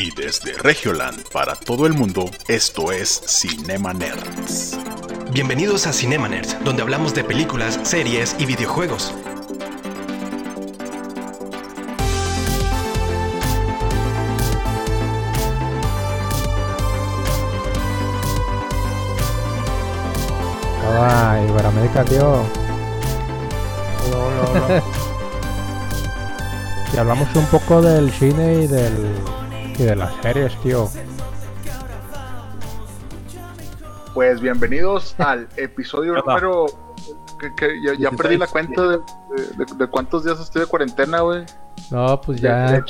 Y desde Regioland para todo el mundo, esto es Cinema Nerds. Bienvenidos a Cinema Nerds, donde hablamos de películas, series y videojuegos. Ay, Iberoamérica, tío. y hablamos un poco del cine y del y de las series, tío. Pues bienvenidos al episodio número. Que, ya, perdí la cuenta de, cuántos días estoy de cuarentena, güey. No, pues ya,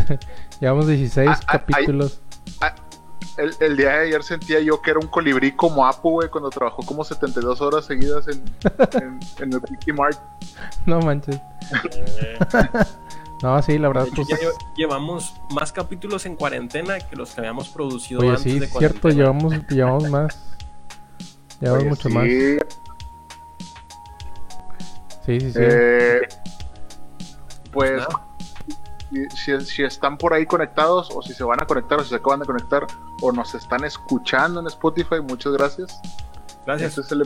llevamos 16 ah, ah, capítulos. Ah, el, día de ayer sentía yo que era un colibrí como Apu, güey, cuando trabajó como 72 horas seguidas en, en, el Wiki Mart. No manches. No, sí, la verdad. Pues, llevamos más capítulos en cuarentena que los que habíamos producido Oye, antes sí, de cierto, llevamos, llevamos más. Llevamos mucho más. Sí, sí, sí. Eh, pues, si, están por ahí conectados, o si se van a conectar, o si se acaban de conectar, o nos están escuchando en Spotify, muchas gracias. Gracias. Este es el,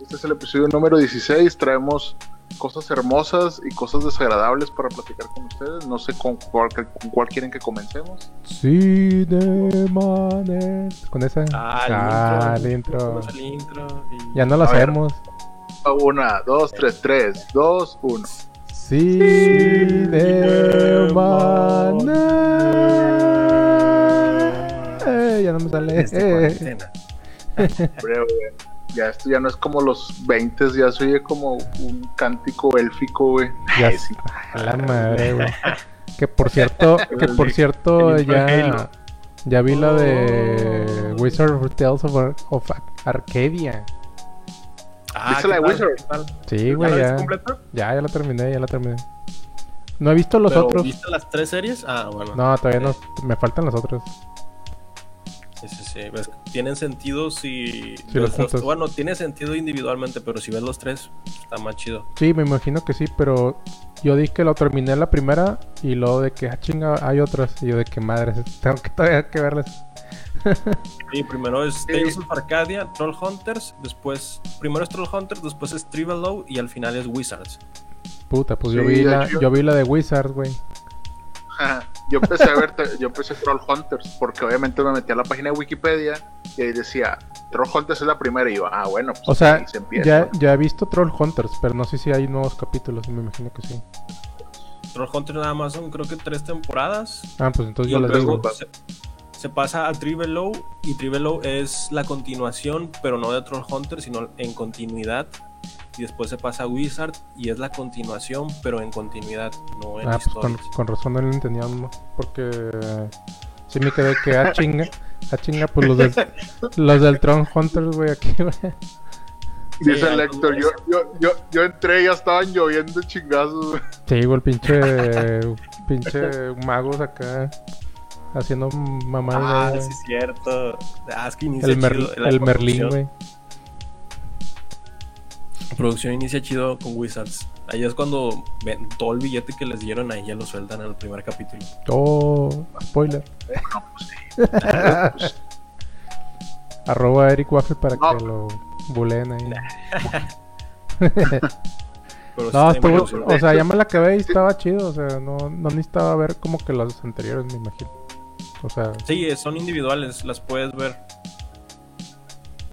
este es el episodio número 16. Traemos cosas hermosas y cosas desagradables para platicar con ustedes. No sé con cuál, con cuál quieren que comencemos. Sí, Con esa. Ah, el intro. Ya no lo hacemos. Una, dos, tres, tres, dos, uno. Sí, de eh, ya no me sale. Este ya esto ya no es como los 20, ya soy como un cántico élfico, güey. Ya sí. la madre, güey. Que por cierto, que por cierto ya ya vi la de Wizard of Tales of, of Arcadia. Ah, ¿Viste la de Wizard? Sí, güey, ya. Ya, ya la terminé, ya la terminé. No he visto los otros. ¿Viste las tres series? Ah, bueno. No, todavía no. Me faltan los otros. Sí, sí, pues, tienen sentido si. los bueno, tiene sentido individualmente, pero si ves los tres, está más chido. Sí, me imagino que sí, pero yo dije que lo terminé la primera y luego de que, ah, chinga, hay otras. Y yo de que madre, tengo que todavía que verlas. sí, primero es Tales of Arcadia, Troll Hunters, después. Primero es Troll Hunters, después es Low y al final es Wizards. Puta, pues yo, vi la, yo vi la de Wizards, güey. yo empecé a ver, yo empecé Troll Hunters, porque obviamente me metí a la página de Wikipedia y ahí decía, Troll Hunters es la primera, y yo, ah, bueno, pues o sea, Ya, ya he visto Troll Hunters, pero no sé si hay nuevos capítulos, me imagino que sí. Troll Hunters nada más son, creo que tres temporadas. Ah, pues entonces yo las digo. Se, se, pasa a Low y Low es la continuación, pero no de Troll Hunters, sino en continuidad y después se pasa a Wizard y es la continuación, pero en continuidad, no en ah, pues con, razón no lo entendía, porque si me quedé que a ah, chinga, a ah, chinga, pues los, del, los del Tron Hunters, güey, aquí, güey. Dice el Héctor, yo, yo, yo, yo entré y ya estaban lloviendo chingazos. Sí, igual pinche, pinche magos acá haciendo mamá. Ah, sí, cierto. Ah, es que el, el Merlín, güey. La producción inicia chido con Wizards. Ahí es cuando ven todo el billete que les dieron, ahí ya lo sueltan en el primer capítulo. Oh, spoiler. Arroba Eric Waffle para que lo buleen ahí. no, estuvo, o sea, ya me la acabé y estaba chido. O sea, no, no necesitaba ver como que las anteriores, me imagino. O sea, sí, son individuales, las puedes ver.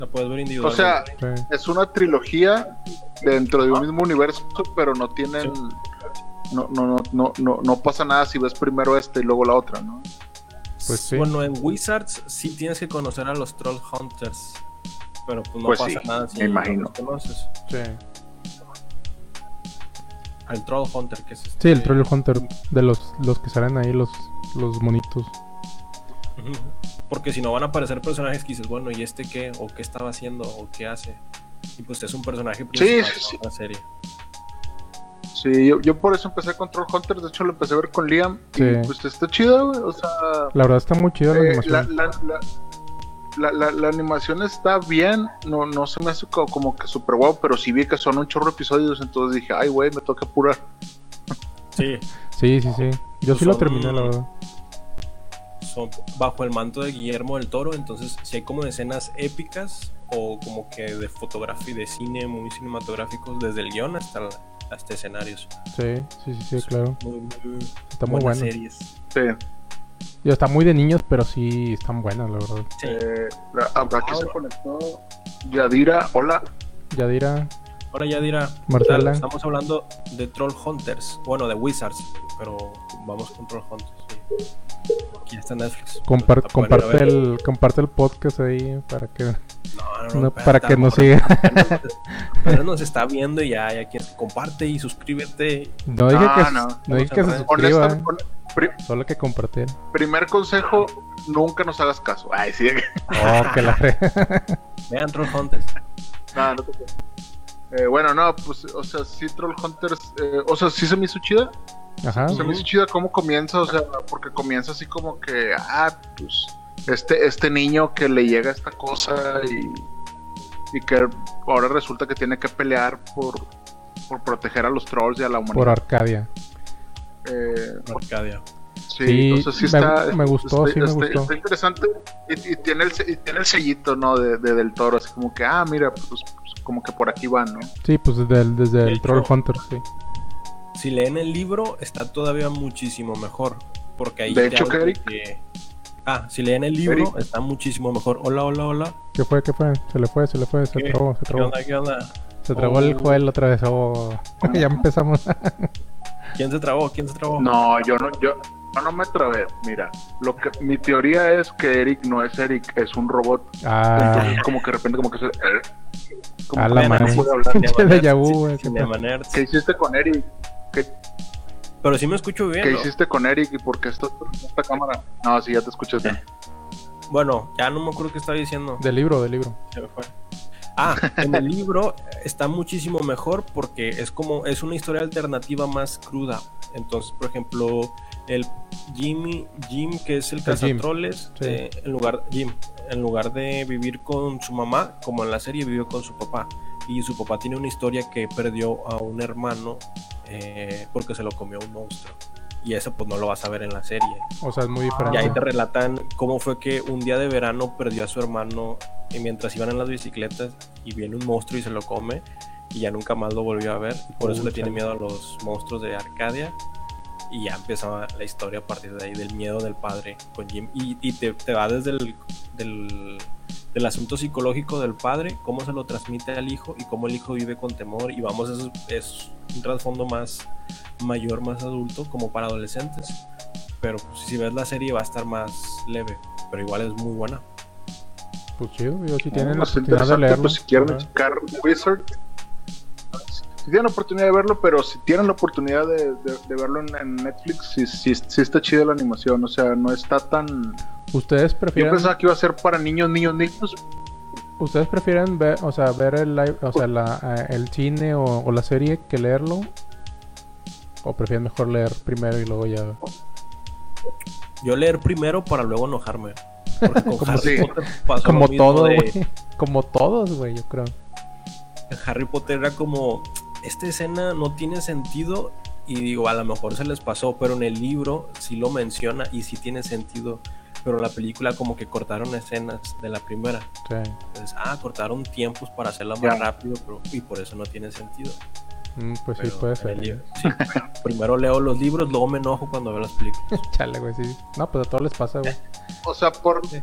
La puedes ver individual. O sea, es una trilogía dentro de un mismo universo, pero no tienen. No, no, no, no, no, pasa nada si ves primero este y luego la otra, ¿no? Pues sí. Bueno, en Wizards sí tienes que conocer a los Troll Hunters. Pero pues no pues pasa nada si me imagino. los conoces. Sí. Al Troll Hunter, que es este... Sí, el Troll Hunter de los, los que salen ahí, los, los monitos. Porque si no van a aparecer personajes que dices, bueno, ¿y este qué? ¿O qué estaba haciendo? ¿O qué hace? Y pues es un personaje principal sí, la serie. Sí, yo, yo, por eso empecé con Troll Hunter, de hecho lo empecé a ver con Liam. Sí. Y pues está chido, güey. O sea. La verdad está muy chido la eh, animación. La, la, la, animación está bien, no, no se me hace como, que super guau, pero sí vi que son un chorro de episodios, entonces dije, ay, güey, me toca apurar. Sí. sí, sí, sí. Yo sí lo terminé, la verdad son bajo el manto de Guillermo del Toro, entonces si hay como escenas épicas o como que de fotografía, de cine muy cinematográficos desde el guion hasta, hasta escenarios. Sí, sí, sí, sí, claro. Muy, muy Está muy buenas bueno. series. Sí. Digo, está muy de niños, pero sí están buenas, la verdad. Sí. Eh, la- aquí se conectó Yadira. Hola. Yadira, Ahora ya dirá, Marcela. estamos hablando de Troll Hunters, bueno, de Wizards, pero vamos con Troll Hunters. sí. Aquí está Netflix. compar- comparte, el, comparte el podcast ahí para que... No, no, no, espérate, para que nos siga. Pero nos está viendo y ya, ya quieres comparte y suscríbete. No dije Ah, que, se- no. no dije que se suscriba, eh, solo que compartir. primer consejo, nunca nos hagas caso. Ay, sí. Oh, que la re... Vean Troll Hunters. no, no te creas. Eh, bueno, no, pues, o sea, sí, Troll Hunters, eh, o sea, sí se me hizo chida. Ajá. Se me hizo chida cómo comienza, o sea, porque comienza así como que, ah, pues, este, este niño que le llega esta cosa y, y que ahora resulta que tiene que pelear por, por proteger a los trolls y a la Por humanidad. Arcadia. Eh, Arcadia. sí, Sí, o sea, sí me- está, me gustó, está, sí me está- gustó. está interesante y, y tiene el, y tiene el sellito, ¿no? De, de del toro, así como que, ah, mira, pues, como que por aquí van, ¿no? Sí, pues desde el, desde De el hecho- Troll Hunter, sí. Si leen el libro, está todavía muchísimo mejor. Porque ahí De hecho, Eric- que- Ah, si leen el libro, Eric- está muchísimo mejor. Hola, hola, hola. ¿Qué fue? ¿Qué fue? Se le fue, se le fue, se ¿Qué? trabó, se ¿Qué trabó. onda? ¿Qué onda? Se trabó el Oh. Joel otra vez. Oh. ya empezamos. ¿Quién se trabó? ¿Quién se trabó? No, yo no, yo, yo no me trabé. Mira, lo que mi teoría es que Eric no es Eric, es un robot. ah, Entonces, como que de repente, como que se. eh, como A que la no madre. puede hablar. Güey, qué Cinema Nerds. ¿Qué hiciste con Eric? ¿Qué, Pero sí me escucho bien. qué ¿no? hiciste con Eric y por qué estás con esta cámara? No, sí, ya te escuchas bien. Bueno, ya no me acuerdo qué estaba diciendo. del libro, del libro. Se me fue. Ah, en el libro está muchísimo mejor porque es como es una historia alternativa más cruda. Entonces, por ejemplo, el Jimmy, Jim, que es el cazatroles, sí. eh, en lugar Jim, en lugar de vivir con su mamá, como en la serie vivió con su papá. Y su papá tiene una historia que perdió a un hermano eh, porque se lo comió un monstruo. Y eso pues no lo vas a ver en la serie. O sea, es muy Y ahí diferente. te relatan cómo fue que un día de verano perdió a su hermano y mientras iban en las bicicletas y viene un monstruo y se lo come y ya nunca más lo volvió a ver. Por eso le tiene miedo a los monstruos de Arcadia. Y ya empezaba la historia a partir de ahí, del miedo del padre con Jim. Y, y te, te va desde el del, del asunto psicológico del padre, cómo se lo transmite al hijo y cómo el hijo vive con temor. Y vamos, eso es, es un trasfondo más mayor, más adulto, como para adolescentes. Pero pues, si ves la serie va a estar más leve, pero igual es muy buena. Pues chido, digo, si tienen la Pues, oportunidad de leerlo. pues, si quieren checar Wizard, si tienen la oportunidad de verlo, pero si tienen la oportunidad de, de- de verlo en, en Netflix, sí, sí, sí está chida la animación, o sea, no está tan... ¿Ustedes Yo prefieren, pensaba que iba a ser para niños, niños, niños, ustedes prefieren ver, o sea, ver el live, o sea, la, eh, el cine o, o la serie que leerlo? ¿O prefieren mejor leer primero y luego ya? Yo leer primero para luego enojarme. Como Harry sí. Potter pasó Como lo mismo todo, de- güey. Como todos, güey, yo creo. Harry Potter era como, esta escena no tiene sentido y digo, a lo mejor se les pasó, pero en el libro sí lo menciona y sí tiene sentido, pero la película como que cortaron escenas de la primera. Sí. Entonces, ah, cortaron tiempos para hacerla más rápido pero, y por eso no tiene sentido. Mm, pues sí, Pero puede ser. ¿eh? libro- sí, primero leo los libros, luego me enojo cuando veo las películas. Chale, güey, sí. No, pues a todos les pasa, güey. o sea, por... Sí.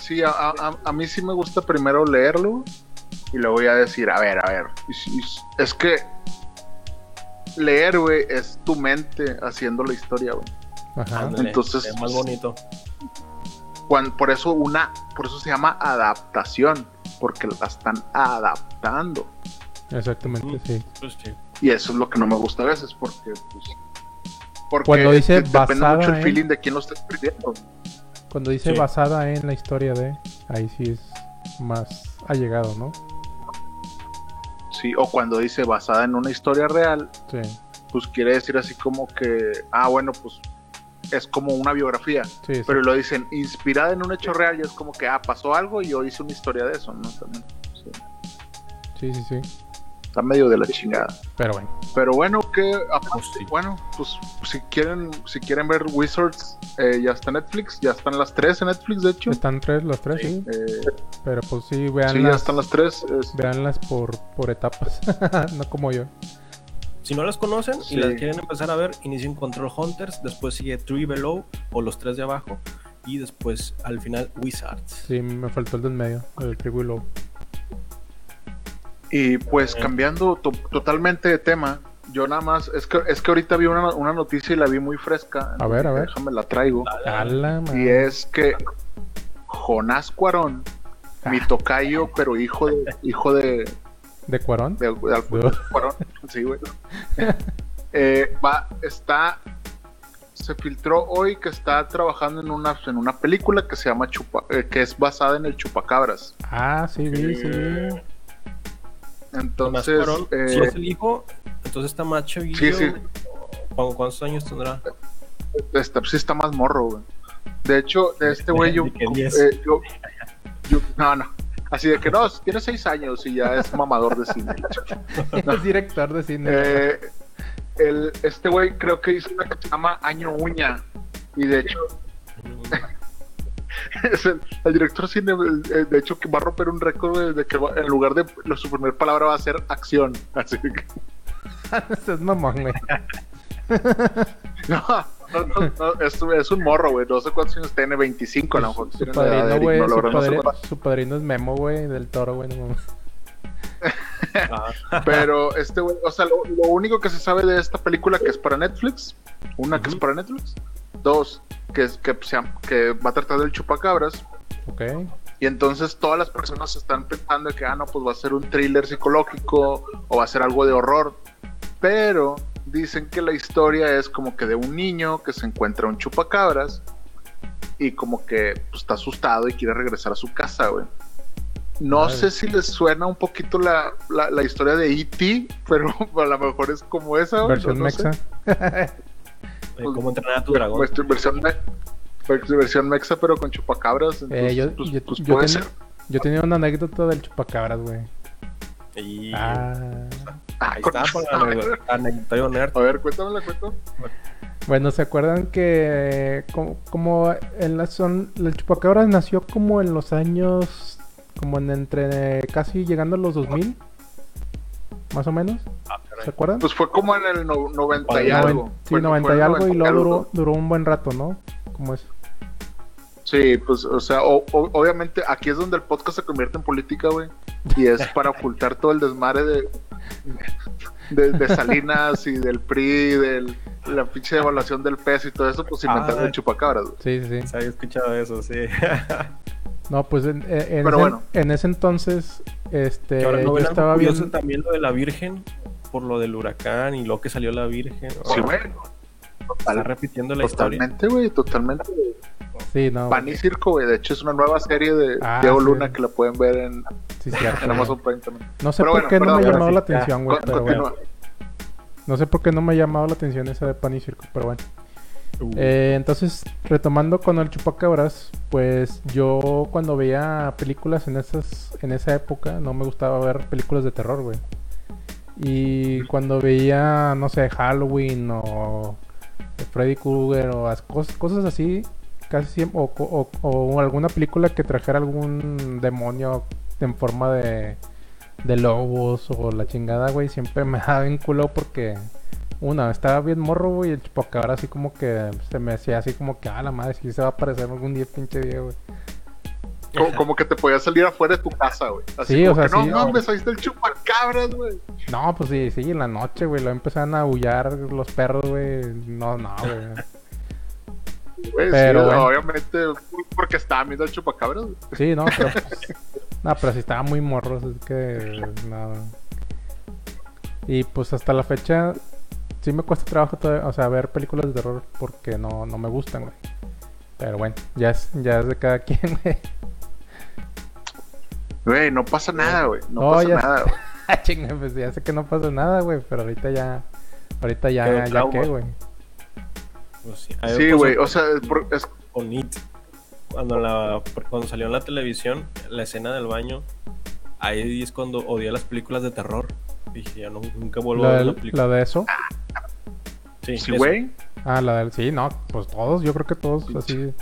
Sí, a, a- a mí sí me gusta primero leerlo y luego ya decir, a ver, a ver, es que leer, güey, es tu mente haciendo la historia, güey. Entonces, es más bonito. Cuan- por eso una, por eso se llama adaptación, porque la están adaptando. Exactamente, Mm. sí. Pues sí. Y eso es lo que no me gusta a veces, porque pues, porque Cuando dice de- depende basada mucho el en- feeling de quién lo está escribiendo. Cuando dice Sí. basada en la historia de, ahí sí es más allegado, ¿no? Sí, o cuando dice basada en una historia real, Sí. pues quiere decir así como que, ah, bueno, pues es como una biografía. Sí, sí. Pero lo dicen inspirada en un hecho real y es como que, ah, pasó algo y yo hice una historia de eso, ¿no? También, sí. sí, sí, sí. Está medio de la chingada. Pero bueno. Pero bueno, que Pues sí. bueno, pues si quieren, si quieren ver Wizards, eh, ya está Netflix, ya están las tres en Netflix, de hecho. Están tres, las tres, sí. Eh, Pero pues sí, sí, veanlas, ya están las tres. es- véanlas por, por etapas. no como yo. Si no las conocen Sí. y las quieren empezar a ver, inicien Control Hunters, después sigue Three Below o los tres de abajo y después al final Wizards. Sí, me faltó el del medio, el Tribu y Low. Y pues cambiando to- totalmente de tema, yo nada más, es que, es que ahorita vi una, una noticia y la vi muy fresca. A ver, a ver. Déjame la traigo. A la Y es que Jonás Cuarón, mi Ah. tocayo, pero hijo de, hijo de, ¿De Cuarón? de, de Alfonso Cuarón, sí, güey. Eh, va, está, se filtró hoy que está trabajando en una, en una película que se llama Chupa, eh, que es basada en el Chupacabras. Ah, sí, vi, sí. vi. Entonces, Cuarón, eh, si es el hijo, entonces está más chavillo. Sí, sí. ¿Cu- ¿Cuántos años tendrá? Este, sí está más morro, güey. De hecho, de este güey yo, eh, yo, yo- no, no. Así de que no, tiene seis años y ya es mamador de cine. Es director de cine. Eh, el, este güey creo que hizo una que se llama Año Uña. Y de hecho, es el, el director cine, eh, de hecho, que va a romper un récord de, que va- en lugar de la- su primera palabra va a ser acción. Así que, es mamón, güey. no, no, no, no, es, es un morro, güey. No sé cuántos años tiene, 25 a lo mejor. Su padrino, güey. Su, su es Memo, güey, del toro, güey. No. Ah, Pero este güey, o sea, lo, lo único que se sabe de esta película que es para Netflix, una que es para Netflix, dos que que, que va a tratar del chupacabras, Ok. y entonces todas las personas están pensando que ah no, pues va a ser un thriller psicológico o va a ser algo de horror, pero dicen que la historia es como que de un niño que se encuentra un chupacabras y como que pues, está asustado y quiere regresar a su casa, güey. No Madre. sé si les suena un poquito la, la, la historia de E.T., pero a lo mejor es como esa. güey, Versión no sé. eh, ¿Cómo entrenar a tu dragón? Pues, versión, me- pues, versión mexa, pero con chupacabras. Entonces, Eh, yo, pues, yo, pues, yo puede tenía, ser. yo tenía una anécdota del chupacabras, güey. Y Ah. Ah, ahí está, anecdotario nerd. A ver, cuéntame la cuento. Bueno, ¿se acuerdan que como, como en la son el chupacabras nació como en los años como en entre casi llegando a los 2000 más o menos? Ah. ¿Se acuerdan? Pues fue como en el no- 90 y Noven- algo. Sí, Fue- 90 fue y algo y 90 luego duró, duró un buen rato, ¿no? Como es. Sí, pues, o sea, o- o- obviamente aquí es donde el podcast se convierte en política, güey. Y es para ocultar todo el desmadre de, de, de Salinas y del PRI, del la pinche devaluación del peso y todo eso, pues inventaron Ah. el chupacabras, güey. Sí, sí, sí. Se había escuchado eso, sí. No, pues en, Pero ese, bueno. en ese entonces este Que ahora no yo estaba curioso viendo también lo de la Virgen por lo del huracán y lo que salió la Virgen. Sí, güey. Está repitiendo la historia. Totalmente, güey, totalmente. Sí, no. Pan y Circo, güey. De hecho, es una nueva serie de Ah, Diego sí. Luna que la pueden ver en, Sí, cierto. en Amazon Prime también. No sé Pero por bueno, qué no me ha ahora llamado sí, la atención, güey, Con- pero bueno. No sé por qué no me ha llamado la atención esa de pan y circo, pero bueno. Uh, Eh, entonces, retomando con el chupacabras, pues yo cuando veía películas en esas en esa época no me gustaba ver películas de terror, güey. Y cuando veía, no sé, Halloween o Freddy Krueger o as- cos- cosas así, casi siempre, o, alguna película que trajera algún demonio en forma de, de lobos o la chingada, güey, siempre me daba bien culo porque una, estaba bien morro, güey, y el chupacabra así como que se me hacía así como que, ah, la madre, si se va a aparecer algún día, pinche día, güey. Como, como que te podías salir afuera de tu casa, güey. Así Sí, como o sea, que, sí. no mames, ahí está el chupacabras, güey. No, pues sí, sí, en la noche, güey, lo empezaron a aullar los perros, güey. No, no, güey. Güey, Pero sí, bueno. obviamente, porque estaba viendo el chupacabras, güey. Sí, no, pero. pues, no, pero sí estaba muy morro, es que. No. Y pues hasta la fecha. Sí me cuesta trabajo, todavía- o sea, ver películas de terror porque no, no me gustan, güey. Pero bueno, ya es, ya es de cada quien, güey. Güey, no pasa nada, güey. No No, pasa ya- nada, güey. Ah, chinga, pues ya sé que no pasa nada, güey, pero ahorita ya. Ahorita ya, ya qué, güey. pues sí, güey, o sea, por- es- con It. Cuando, la, cuando salió en la televisión, la escena del baño, ahí es cuando odié las películas de terror. Dije, ya no, nunca vuelvo a ver la película. de eso. Sí, sí, güey. Ah, la del. Sí, no, pues todos, yo creo que todos así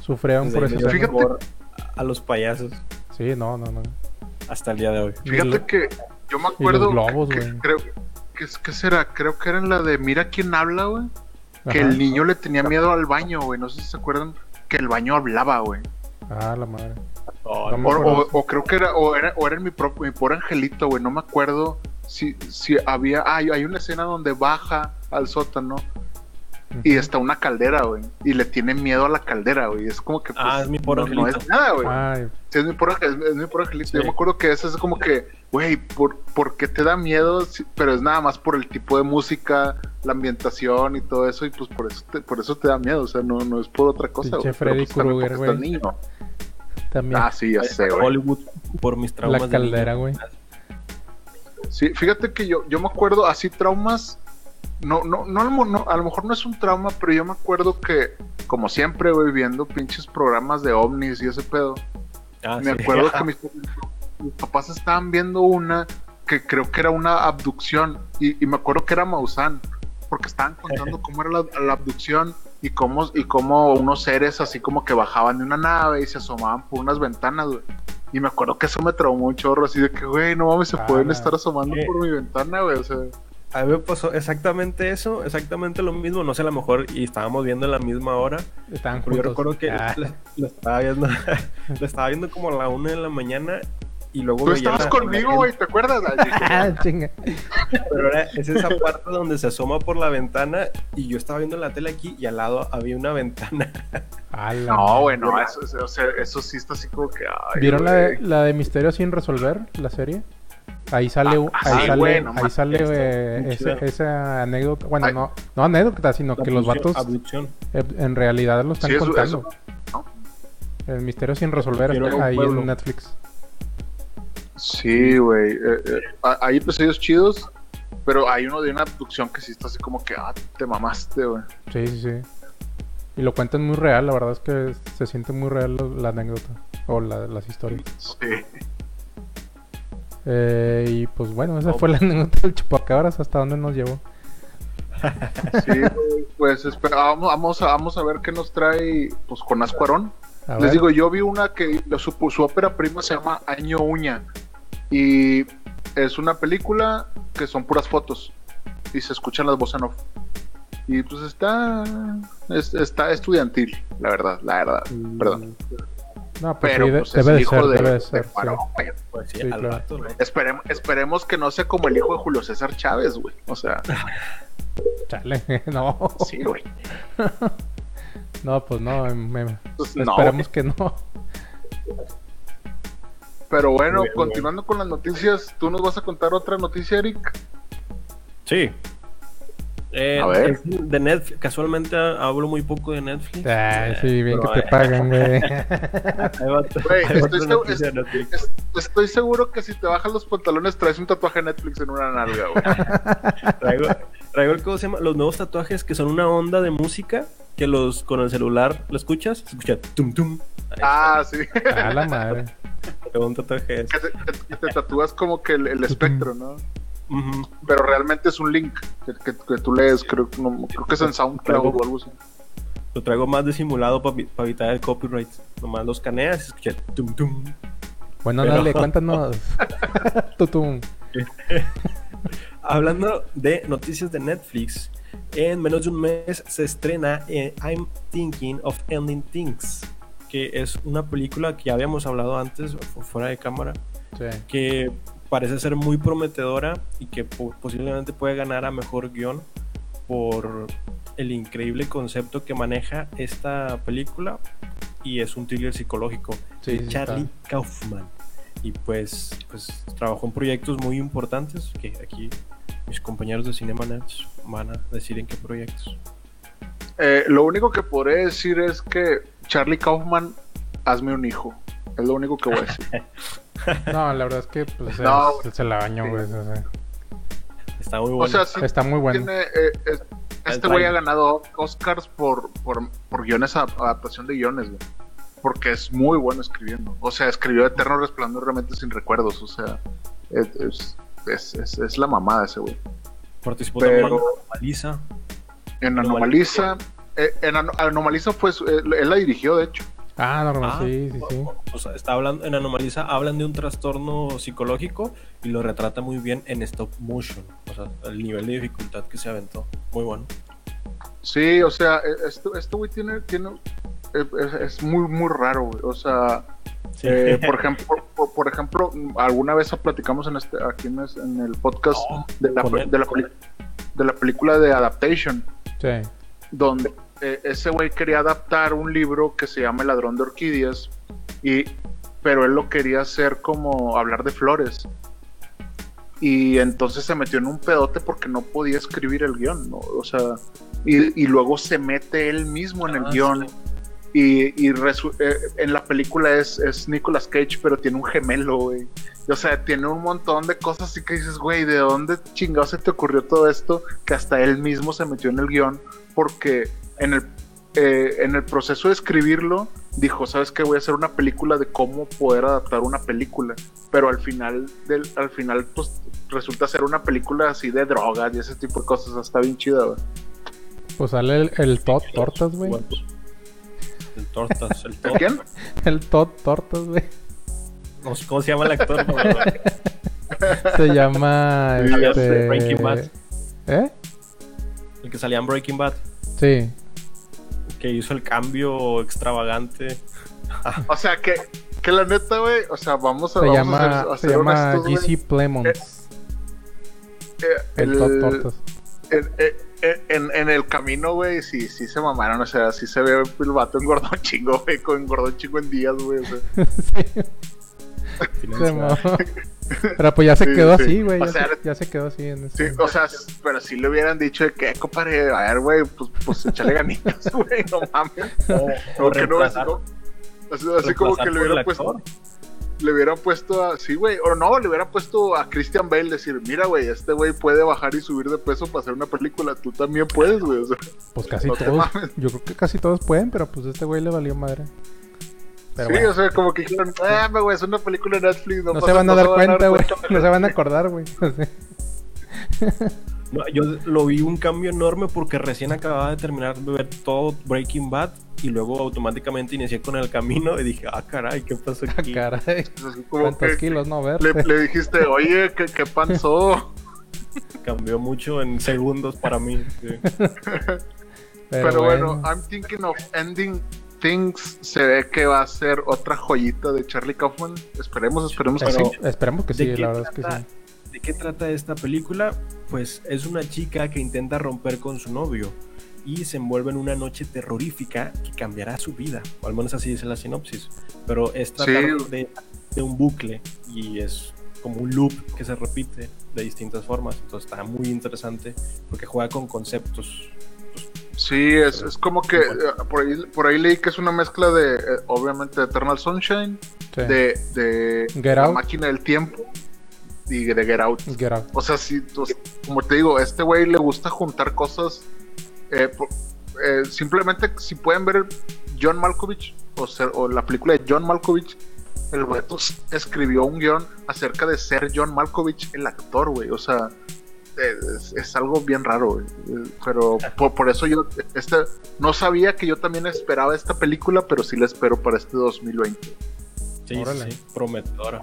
sufrieron por escena. Fíjate- a los payasos Sí, no, no, no. hasta el día de hoy. Fíjate que yo me acuerdo globos, que güey. creo que es que será, creo que era en la de Mira quién habla, güey. Que Ajá. el niño le tenía miedo al baño, güey. No sé si se acuerdan que el baño hablaba, güey. Ah, la madre. Oh, No O, o- o creo que era, o era, o era en mi, pro- mi pobre angelito, güey. No me acuerdo si, si había. Ah, hay una escena donde baja al sótano y está una caldera, güey. Y le tiene miedo a la caldera, güey. Es como que. Pues, Ah, es mi pobre no, no es nada, güey. Sí, es mi pobre, es, es mi pobre angelito. Sí. Yo me acuerdo que eso es como que, güey, ¿por, ¿por qué te da miedo? Si- pero es nada más por el tipo de música, la ambientación y todo eso. Y pues por eso te, por eso te da miedo. O sea, no, no es por otra cosa, güey. Freddy pues, también Krueger, güey. niño. también. Ah, sí, ya sé, güey. Hollywood por mis traumas. la de caldera, güey. Sí, fíjate que yo, yo me acuerdo así traumas. No, no, no, a lo mo- no, a lo mejor no es un trauma, pero yo me acuerdo que, como siempre, güey, viendo pinches programas de ovnis y ese pedo. Ah, me sí. acuerdo que mis, mis papás estaban viendo una que creo que era una abducción y, y me acuerdo que era Maussan porque estaban contando cómo era la, la abducción y cómo y cómo unos seres así como que bajaban de una nave y se asomaban por unas ventanas güey. Y me acuerdo que eso me traumó un chorro así de que güey no mames se Ah, pueden estar asomando Sí. por mi ventana güey o sea A mí me pasó exactamente eso, exactamente lo mismo. No sé, a lo mejor, y estábamos viendo en la misma hora. Estaban Pero yo juntos. recuerdo que Ah, lo, lo estaba viendo, lo estaba viendo como a la una de la mañana y luego tú estabas la- conmigo güey te acuerdas ah, chinga. Pero era, es esa parte donde se asoma por la ventana y yo estaba viendo la tele aquí y al lado había una ventana. Ah, no güey no eso, eso- o sea, eso sí está así como que ay, ¿Vieron la de, la de Misterio sin resolver, la serie? Ahí sale, un- Ah, ahí sí, sale, güey, no ahí sale eh, ese- esa anécdota. Bueno, Ay. no, no anécdota, sino que los vatos Abducción. eh, en realidad lo están Sí, eso- contando. eso, El misterio sin resolver ahí pueblo. en Netflix. Sí, güey. eh, eh, ha- hay episodios chidos, pero hay uno de una abducción que sí está así como que, ah, te mamaste, güey. Sí, sí, sí. Y lo cuentan muy real, la verdad es que se siente muy real la anécdota o la- las historias. Sí. Eh, y pues bueno, esa fue la anécdota del chupacabras, hasta dónde nos llevó. Sí, pues espera, vamos, vamos, a, vamos a ver qué nos trae pues con Ascuarón. Les digo, yo vi una que su, su ópera prima se llama Año Uña. Y es una película que son puras fotos. Y se escuchan las voces en off. Y pues está, es- está estudiantil, la verdad, la verdad. Perdón. No, pues Pero sí, pues, es debe el de hijo ser, de, debe de de ser. sí. Cuarón, güey. Pues sí, Sí, al claro. rato, ¿no? Esperemos, esperemos que no sea como el hijo de Julio César Chávez, güey. O sea, Chale, no. sí, güey. No, pues no, me- Pues, no, esperamos que no. Pero bueno, bien, continuando con las noticias, ¿tú nos vas a contar otra noticia, Eric? Sí. Eh, A ver. es De Netflix, casualmente hablo muy poco de Netflix. Ay, sí, bien que te eh, pagan, güey. estoy seguro-. Es- estoy que si te bajas los pantalones traes un tatuaje de Netflix en una nalga, güey. Traigo, traigo el, ¿cómo se llama? Los nuevos tatuajes que son una onda de música que los con el celular lo escuchas, se escucha tum tum. Ahí Ah, sí. A la madre. un tatuaje que, te, que- te tatúas como que el, el espectro, ¿no? Pero realmente es un link que, que- que tú lees, creo, no, creo que es en SoundCloud o algo así. Lo traigo más disimulado para evitar el copyright. Nomás los caneas y se escucha tum tum. Bueno, Pero- dale, cuéntanos. Tutum. Hablando de noticias de Netflix, en menos de un mes se estrena eh, I'm Thinking of Ending Things, que es una película que ya habíamos hablado antes fu- fuera de cámara, Sí. que parece ser muy prometedora y que po- posiblemente puede ganar a mejor guion por el increíble concepto que maneja esta película y es un thriller psicológico Sí, de sí, Charlie está. Kaufman y pues, pues trabajó en proyectos muy importantes que aquí mis compañeros de Cinema Nerds van a decir en qué proyectos. Eh, lo único que podré decir es que Charlie Kaufman, hazme un hijo. Es lo único que voy a decir. No, la verdad es que pues, No, es- se la bañó, sí. o sea, Está muy O bueno. sea, sí está muy bueno. tiene, eh, es- El este güey ha ganado Oscars por, por, por guiones, a- adaptación de guiones, güey. Porque es muy bueno escribiendo. O sea, escribió Eterno Resplandor realmente sin recuerdos. O sea, es, es, es, es- la mamada ese güey. Participó pero- también en Malisa. En Anomaliza, eh, en Ano- Anomaliza fue, él, él la dirigió, de hecho. Ah, normal, Ah, sí, sí, sí. O sea, está hablando, en Anomaliza hablan de un trastorno psicológico y lo retrata muy bien en stop motion. O sea, el nivel de dificultad que se aventó. Muy bueno. Sí, o sea, e- esto, esto güey tiene, tiene, es, es- es muy, muy raro, güey. O sea, Sí. eh, por ejemplo, por, por ejemplo, alguna vez platicamos en este, aquí en, el podcast Oh, de, la, de, la, de película de Adaptation, Sí. donde eh, ese güey quería adaptar un libro que se llama El ladrón de orquídeas, y, pero él lo quería hacer como hablar de flores. Y entonces se metió en un pedote porque no podía escribir el guion, ¿no? O sea, y, y luego se mete él mismo en el Ah, guion. sí. Y, y resu- eh, en la película es, es Nicolas Cage, pero tiene un gemelo, güey. O sea, tiene un montón de cosas así que dices, güey, ¿de dónde chingado se te ocurrió todo esto? Que hasta él mismo se metió en el guion porque en el, eh, en el proceso de escribirlo dijo, ¿sabes qué? Voy a hacer una película de cómo poder adaptar una película. Pero al final, del, al final pues resulta ser una película así de drogas y ese tipo de cosas. Está bien chida, güey. Pues sale el, el Todd Tortas, güey. Bueno, El tortas, el ¿De Todd. quién? El Todd Tortas, güey. No sé cómo se llama el actor. Se llama. Este... Breaking Bad. ¿Eh? El que salía en Breaking Bad. Sí. Que hizo el cambio extravagante. O sea, que, que la neta, güey, o sea, vamos a, Se vamos a llama, a se llama. GC Plemons. Eh, el el- Todd Tortas. en- en- en el camino, güey, sí, sí se mamaron, o sea, sí se ve el vato engordó un chingo, güey, con engordó un chingo en días, güey, o sea. sí, se mamó. Pero pues ya se Sí, quedó sí. así, güey. O Ya, sea, se- ya se quedó así en Sí, o sea, pero si le hubieran dicho de que, compadre, a ver, güey, pues, pues échale ganitas, güey, no mames. O, que no, así como, así, así como que le hubieran puesto, actor. Le hubieran puesto a, sí, güey, o no, le hubieran puesto a Christian Bale, decir, mira, güey, este güey puede bajar y subir de peso para hacer una película, tú también puedes, güey, o sea, Pues casi no todos. Yo creo que casi todos pueden, pero pues este güey le valió madre. Pero sí, bueno, o sea, como que dijeron, ah, güey, es una película de Netflix, no, no pasa- se van a dar cuenta, güey. No se van a acordar, güey. No, yo lo vi un cambio enorme porque recién acababa de terminar de ver todo Breaking Bad y luego automáticamente inicié con el camino y dije, ah, caray, ¿qué pasó Ah, aquí? Caray. Así como ¿Cuántos que kilos no ver? le, le dijiste, oye, ¿qué, qué pasó? Cambió mucho en segundos para mí. sí. Pero, bueno, I'm thinking of ending things. Se ve que va a ser otra joyita de Charlie Kaufman. Esperemos, esperemos que sí. Esperemos que ¿De sí, la verdad es que sí. ¿De qué trata esta película? Pues es una chica que intenta romper con su novio y se envuelve en una noche terrorífica que cambiará su vida, o al menos así dice la sinopsis. Pero es tratar Sí. de, de un bucle y es como un loop que se repite de distintas formas. Entonces está muy interesante porque juega con conceptos. Sí, es, es como que eh, por, ahí, por ahí leí que es una mezcla de, eh, obviamente, Eternal Sunshine, Sí. de, de Get La Out. máquina del tiempo y de Get Out. Get out. O sea, si, o sea, como te digo, a este güey le gusta juntar cosas. Eh, por- eh, simplemente, si pueden ver el John Malkovich o, ser- o la película de John Malkovich, el pues, escribió un guion acerca de ser John Malkovich, el actor, güey. O sea, eh, es, es algo bien raro, güey. Pero por, por eso yo este, no sabía que yo también esperaba esta película, pero sí la espero para este 2020. Sí, sí, Órale. sí, prometedora.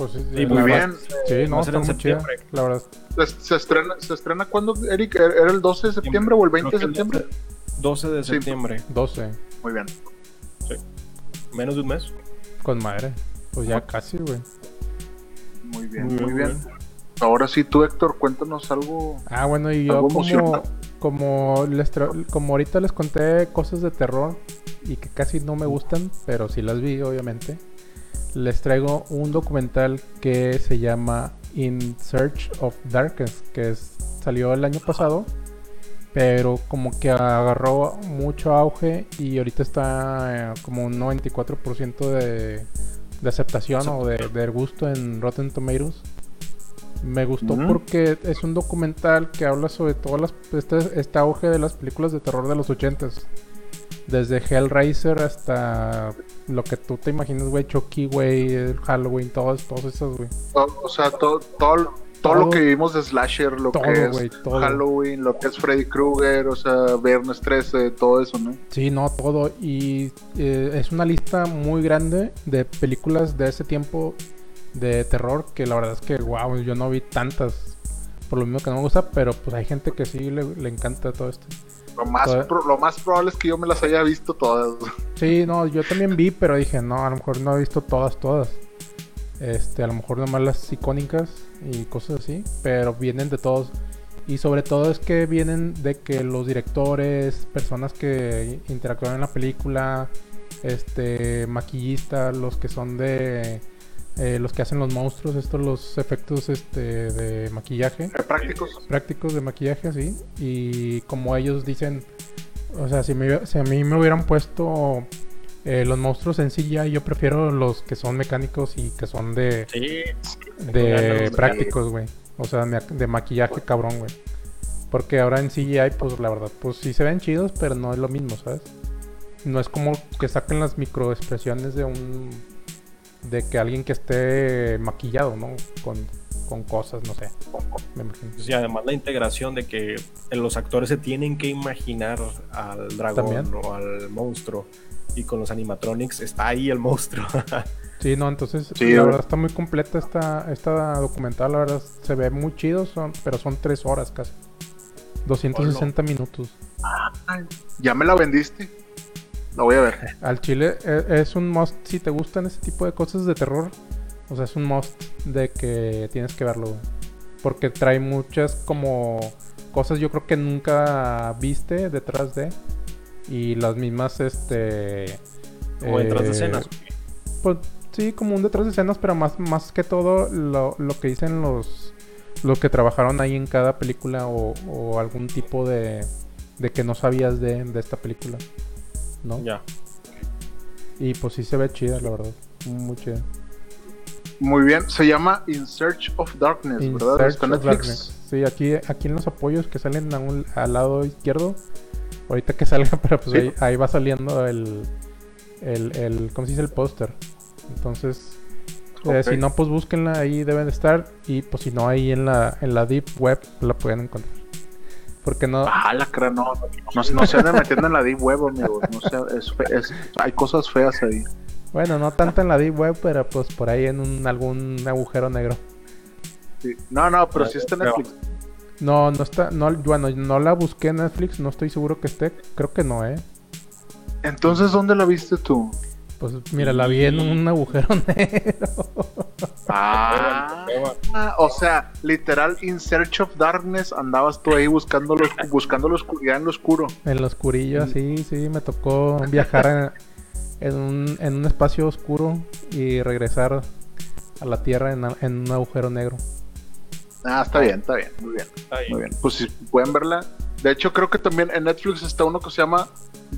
Pues sí, Sí, la muy bien. Sí, no, está en muy chida. septiembre. La verdad. ¿Se, se estrena, ¿Se estrena cuándo, Eric? ¿Era el 12 de septiembre o el 20 de septiembre? 12 de Sí. septiembre, 12. Muy bien. menos de un mes. Con madre. Pues ya casi, güey. Muy bien, Muy muy, bien, Ahora sí, tú, Héctor, cuéntanos algo. Ah, bueno, y yo como, como, les como ahorita les conté cosas de terror y que casi no me gustan, pero sí las vi, obviamente. Les traigo un documental que se llama In Search of Darkness, que es, salió el año pasado, pero como que agarró mucho auge y ahorita está eh, como un 94% de, de aceptación o de, de gusto en Rotten Tomatoes. Me gustó porque es un documental que habla sobre todas las este, este auge de las películas de terror de los 80s. Desde Hellraiser hasta lo que tú te imaginas, güey, Chucky, güey, Halloween, todos, todos esos, güey. O, sea, todo, todo, todo, Todo. lo que vivimos de Slasher, lo Todo, que es. Halloween, lo que es Freddy Krueger, o sea, Viernes 13, todo eso, ¿no? Sí, no, todo. Y eh, es una lista muy grande de películas de ese tiempo de terror que la verdad es que, wow, yo no vi tantas. Por lo mismo que no me gusta, pero pues hay gente que sí le, le encanta todo esto. Lo más, Todo- pro- lo más probable es que yo me las haya visto todas. Sí, no, yo también vi, pero dije, no, a lo mejor no he visto todas, todas. Este, a lo mejor nomás las icónicas y cosas así, pero vienen de todos. Y sobre todo es que vienen de que los directores, personas que interactúan en la película, este, maquillistas, los que son de, eh, los que hacen los monstruos, estos los efectos, este, de maquillaje. Eh, prácticos. prácticos de maquillaje así y como ellos dicen o sea si, me, si a mí me hubieran puesto eh, los monstruos en CGI yo prefiero los que son mecánicos y que son de, Sí, de prácticos güey. O sea de, de maquillaje cabrón güey. Porque ahora en CGI pues la verdad pues sí se ven chidos pero no es lo mismo sabes no es como que saquen las microexpresiones de un de que alguien que esté maquillado no con, con cosas no sé me imagino y además la integración de que los actores se tienen que imaginar al dragón También. o al monstruo. Y con los animatronics está ahí el monstruo. Sí, no, entonces Sí, la verdad está muy completa esta, esta documental, la verdad se ve muy chido, son, pero son tres horas casi. 260 minutos. Ya me la vendiste. La voy a ver. Al chile e- es un must si te gustan ese tipo de cosas de terror. O sea, es un must de que tienes que verlo. Porque trae muchas como cosas yo creo que nunca viste detrás de. Y las mismas, este... o detrás de eh, escenas. Pues sí, como un detrás de escenas, pero más, más que todo lo, lo que dicen los, los que trabajaron ahí en cada película o, o algún tipo de, de que no sabías de, de esta película. ¿No? Ya. Y pues sí se ve chida, la verdad. Muy chida. Muy bien. Se llama In Search of Darkness, In ¿verdad? Search of. Darkness. Sí, aquí, aquí en los apoyos que salen a un- al lado izquierdo. Ahorita que salga, pero pues Sí. ahí, ahí va saliendo el, el, el ¿cómo se dice? El póster. Entonces, eh, si no, pues búsquenla, ahí deben de estar. Y pues si no, ahí en la, en la Deep Web la pueden encontrar. Porque no, Ah, la cara, no. No, no se anden metiendo en la deep web, amigos. No sea, es fe- es- hay cosas feas ahí. bueno, no tanto en la Deep Web, pero pues por ahí en un, algún agujero negro. Sí. No, no, pero sí está en Netflix. No, no está, no, bueno, no la busqué en Netflix, no estoy seguro que esté, creo que no, eh. Entonces, ¿dónde la viste tú? Pues mira, la vi en un agujero negro. Ah, o sea, literal, In Search of Darkness, andabas tú ahí buscando, los, buscando la oscuridad en lo oscuro. En lo oscurillo, sí, sí, me tocó viajar en, en un, en un espacio oscuro y regresar a la Tierra en, un agujero negro. Ah, está bien, está bien, muy bien, Está ahí. muy bien. Pues si pueden verla. De hecho, creo que también en Netflix está uno que se llama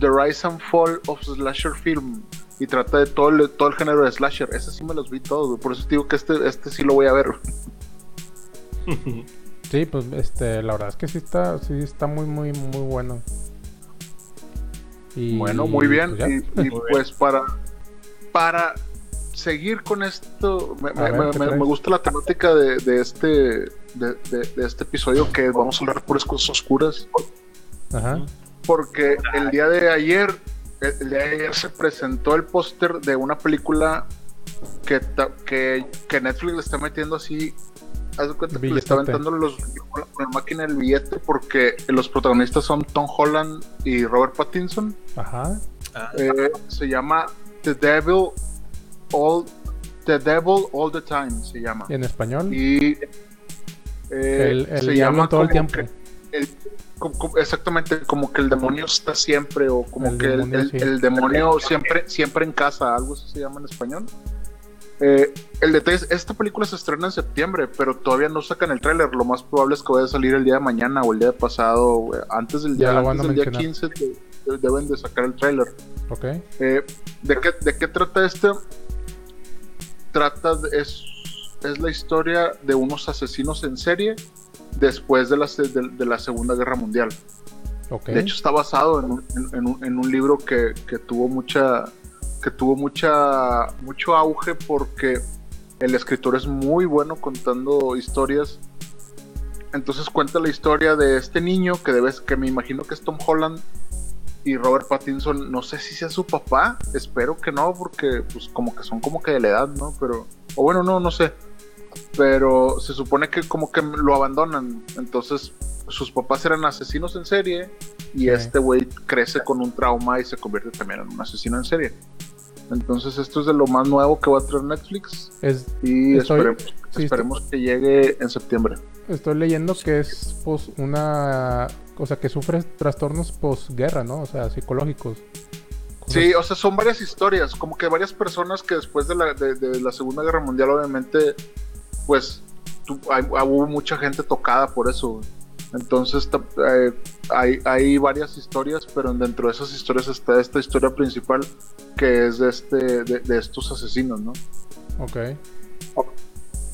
The Rise and Fall of Slasher Film. Y trata de todo el, todo el género de slasher. Ese sí me los vi todos, güey. por eso te digo que este, este sí lo voy a ver. Sí, pues este, la verdad es que sí está, sí está muy, muy, muy bueno. Y, Bueno, muy bien. pues, y y, Muy pues para, para seguir con esto, me, me- ver, me- gusta la temática de, de este de, de- de este episodio que vamos a hablar de puras cosas oscuras. Ajá. Porque el día de ayer, el, día de ayer se presentó el póster de una película que, que, que Netflix le está metiendo así. Haz de cuenta que le está aventando los, con la máquina el billete porque los protagonistas son Tom Holland y Robert Pattinson. Ajá. Ah, Eh, se llama The Devil All The Devil All the Time se llama. ¿Y en español? Y eh, el el se llama todo el tiempo. que el- como- exactamente como que el demonio está siempre o como El que el, demonio, el- sí. el demonio siempre siempre en casa, algo así se llama en español. Eh, el detalle es, esta película se estrena en septiembre, pero todavía no sacan el tráiler. Lo más probable es que vaya a salir el día de mañana o el día de pasado, eh, antes del día, antes del día mencionar. 15 de- deben de sacar el tráiler. Ok. Eh, ¿de, qué, ¿De qué trata este? Trata de- es, es la historia de unos asesinos en serie después de la, de, de la Segunda Guerra Mundial. De hecho, está basado en un, en- en un- en un libro que, que tuvo mucha que tuvo mucha mucho auge porque el escritor es muy bueno contando historias entonces cuenta la historia de este niño que debes, que me imagino que es Tom Holland y Robert Pattinson, no sé si sea su papá, espero que no, porque pues como que son como que de la edad, ¿no? Pero, o bueno, no, no sé. Pero se supone que como que lo abandonan, entonces sus papás eran asesinos en serie y Sí. este güey crece con un trauma y se convierte también en un asesino en serie. Entonces esto es de lo más nuevo que va a traer Netflix Es, y Estoy- esperemos, sí, esperemos que llegue en septiembre. estoy leyendo que es pos, una... O sea, que sufre trastornos posguerra, ¿no? O sea, psicológicos. Sí, o sea, son varias historias, como que varias personas que después de la, de, de la Segunda Guerra Mundial, obviamente, pues tu- hay- hubo mucha gente tocada por eso. Entonces, eh, hay, hay varias historias, pero dentro de esas historias está esta historia principal, que es de, este, de, de estos asesinos, ¿no? Ok.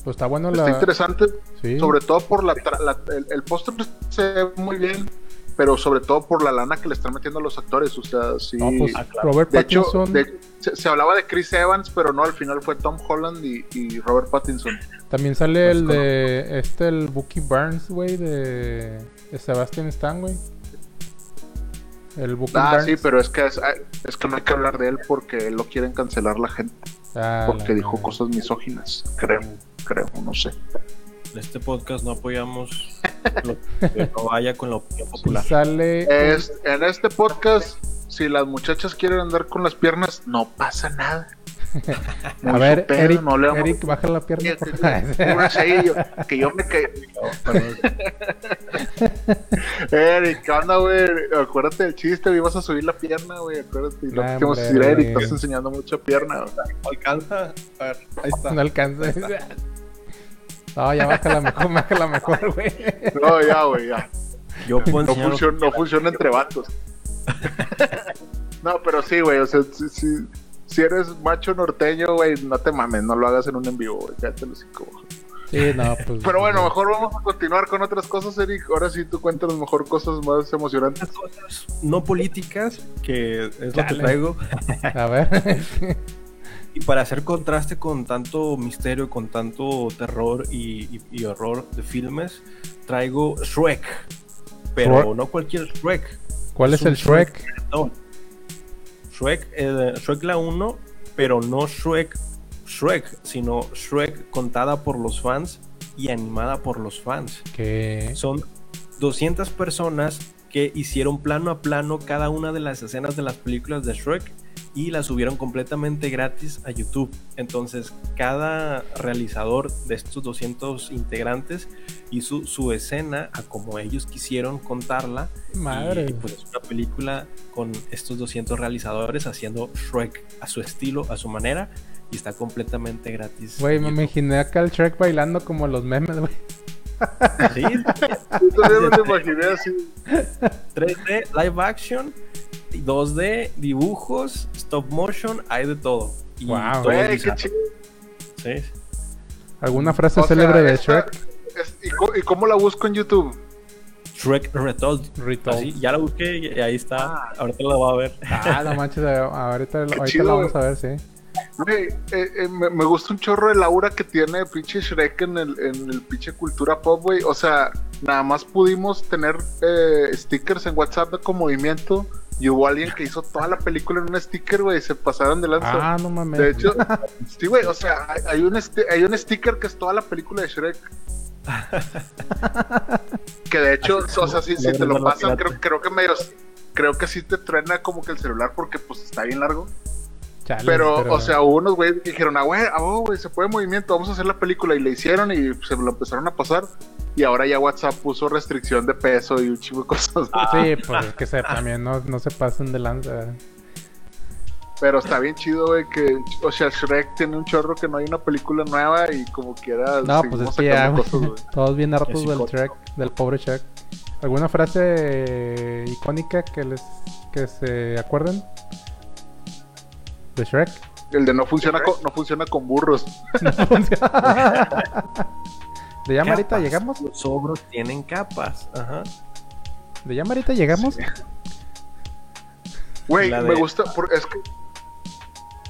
Pues está bueno Está la... interesante, Sí. sobre todo por la, tra- la- el, el póster se ve muy bien, pero sobre todo por la lana que le están metiendo a los actores, o sea, sí. No, pues Ah. Robert De hecho, Pattinson de- se, se hablaba de Chris Evans, pero no, al final fue Tom Holland y, y Robert Pattinson. también sale el Pues, de este el Bucky Barnes, güey, de, de Sebastian Stan, güey. El Bucky Ah, Barnes. sí, pero es que es, es que no hay que hablar de él porque lo quieren cancelar la gente, Ah, porque la dijo madre. cosas misóginas, creo, creo, no sé. En este podcast no apoyamos lo que no vaya con la opinión popular. sale Es, en este podcast, si las muchachas quieren andar con las piernas, no pasa nada. A ver, pedo, Eric, no Eric, baja la pierna. yo- que yo me caí. Eric, ¿qué onda, güey? Acuérdate del chiste, güey. Ibas a subir la pierna, güey. Acuérdate. Y lo que te vamos a hombre, decir, Eric, estás enseñando mucha pierna, güey. ¿Alcanza? A ver, ahí está. No alcanza. No, ya bájala mejor, bájala mejor, güey. No, ya, güey, ya. Yo puedo No funciona, no funciona entre vatos. No, pero sí, güey. O sea, si, si, si eres macho norteño, güey, no te mames. No lo hagas en un en vivo, güey. Cállate los cinco. Sí, no, pues. Pero bueno, mejor vamos a continuar con otras cosas, Eric. Ahora sí tú cuéntanos mejor cosas más emocionantes. cosas no políticas, que es lo que traigo. A ver. Y para hacer contraste con tanto misterio, con tanto terror y, y- y horror de filmes, traigo Shrek. Pero Shrek. no cualquier Shrek. ¿Cuál es el Shrek? No. Shrek, eh, Shrek la 1, pero no Shrek Shrek, sino Shrek contada por los fans y animada por los fans. Que. Son 200 personas que hicieron plano a plano cada una de las escenas de las películas de Shrek y las subieron completamente gratis a YouTube. Entonces, cada realizador de estos 200 integrantes hizo su escena a como ellos quisieron contarla. Madre. Y pues es una película con estos 200 realizadores haciendo Shrek a su estilo, a su manera, y está completamente gratis. Güey, me imaginé acá el Shrek bailando como los memes, güey. Sí, Yo también me lo imaginé así. 3D live action, 2D dibujos, stop motion, hay de todo. Y Guau. todo Güey, qué chido. ¿sí? ¿Alguna frase O sea, célebre de esta- Shrek? es- ¿y, cómo la busco en YouTube? Shrek Retold. Retold. Así, ya la busqué y ahí está. Ah. Ahorita la va a ver. Ah, no manches, ahorita, ahorita chido, la vamos a ver, sí. Eh, eh, me, me gusta un chorro el aura que tiene pinche Shrek en el, en el pinche cultura pop, güey. O sea, nada más pudimos tener eh, stickers en WhatsApp de con movimiento y hubo alguien que hizo toda la película en un sticker, güey, se pasaron de lanza. Ah, no mames. de hecho, sí, güey, o sea, hay, hay un hay un sticker que es toda la película de Shrek. que de hecho, o sea, si, si te lo pasan, creo, creo que medio, creo que sí te truena como que el celular porque pues está bien largo. Chale, Pero, o sea, hubo unos güeyes que dijeron, ah, güey, ah, oh, güey, se puede movimiento, vamos a hacer la película. Y le hicieron y se lo empezaron a pasar. Y ahora ya WhatsApp puso restricción de peso y un chingo de cosas. Sí, pues es que se, también no, no se pasen de lanza. Pero está bien chido, güey, que, o sea, Shrek tiene un chorro que no hay una película nueva y como quiera. No, pues es que ya, cosas, todos bien hartos del. Shrek, del pobre Shrek. ¿Alguna frase icónica que les que se acuerden? ¿De Shrek? El de no funciona, con, no funciona con burros. ¿De ya Marita llegamos? Los ogros tienen capas. Ajá. ¿De ya Marita llegamos? Güey, me de- gusta, porque es que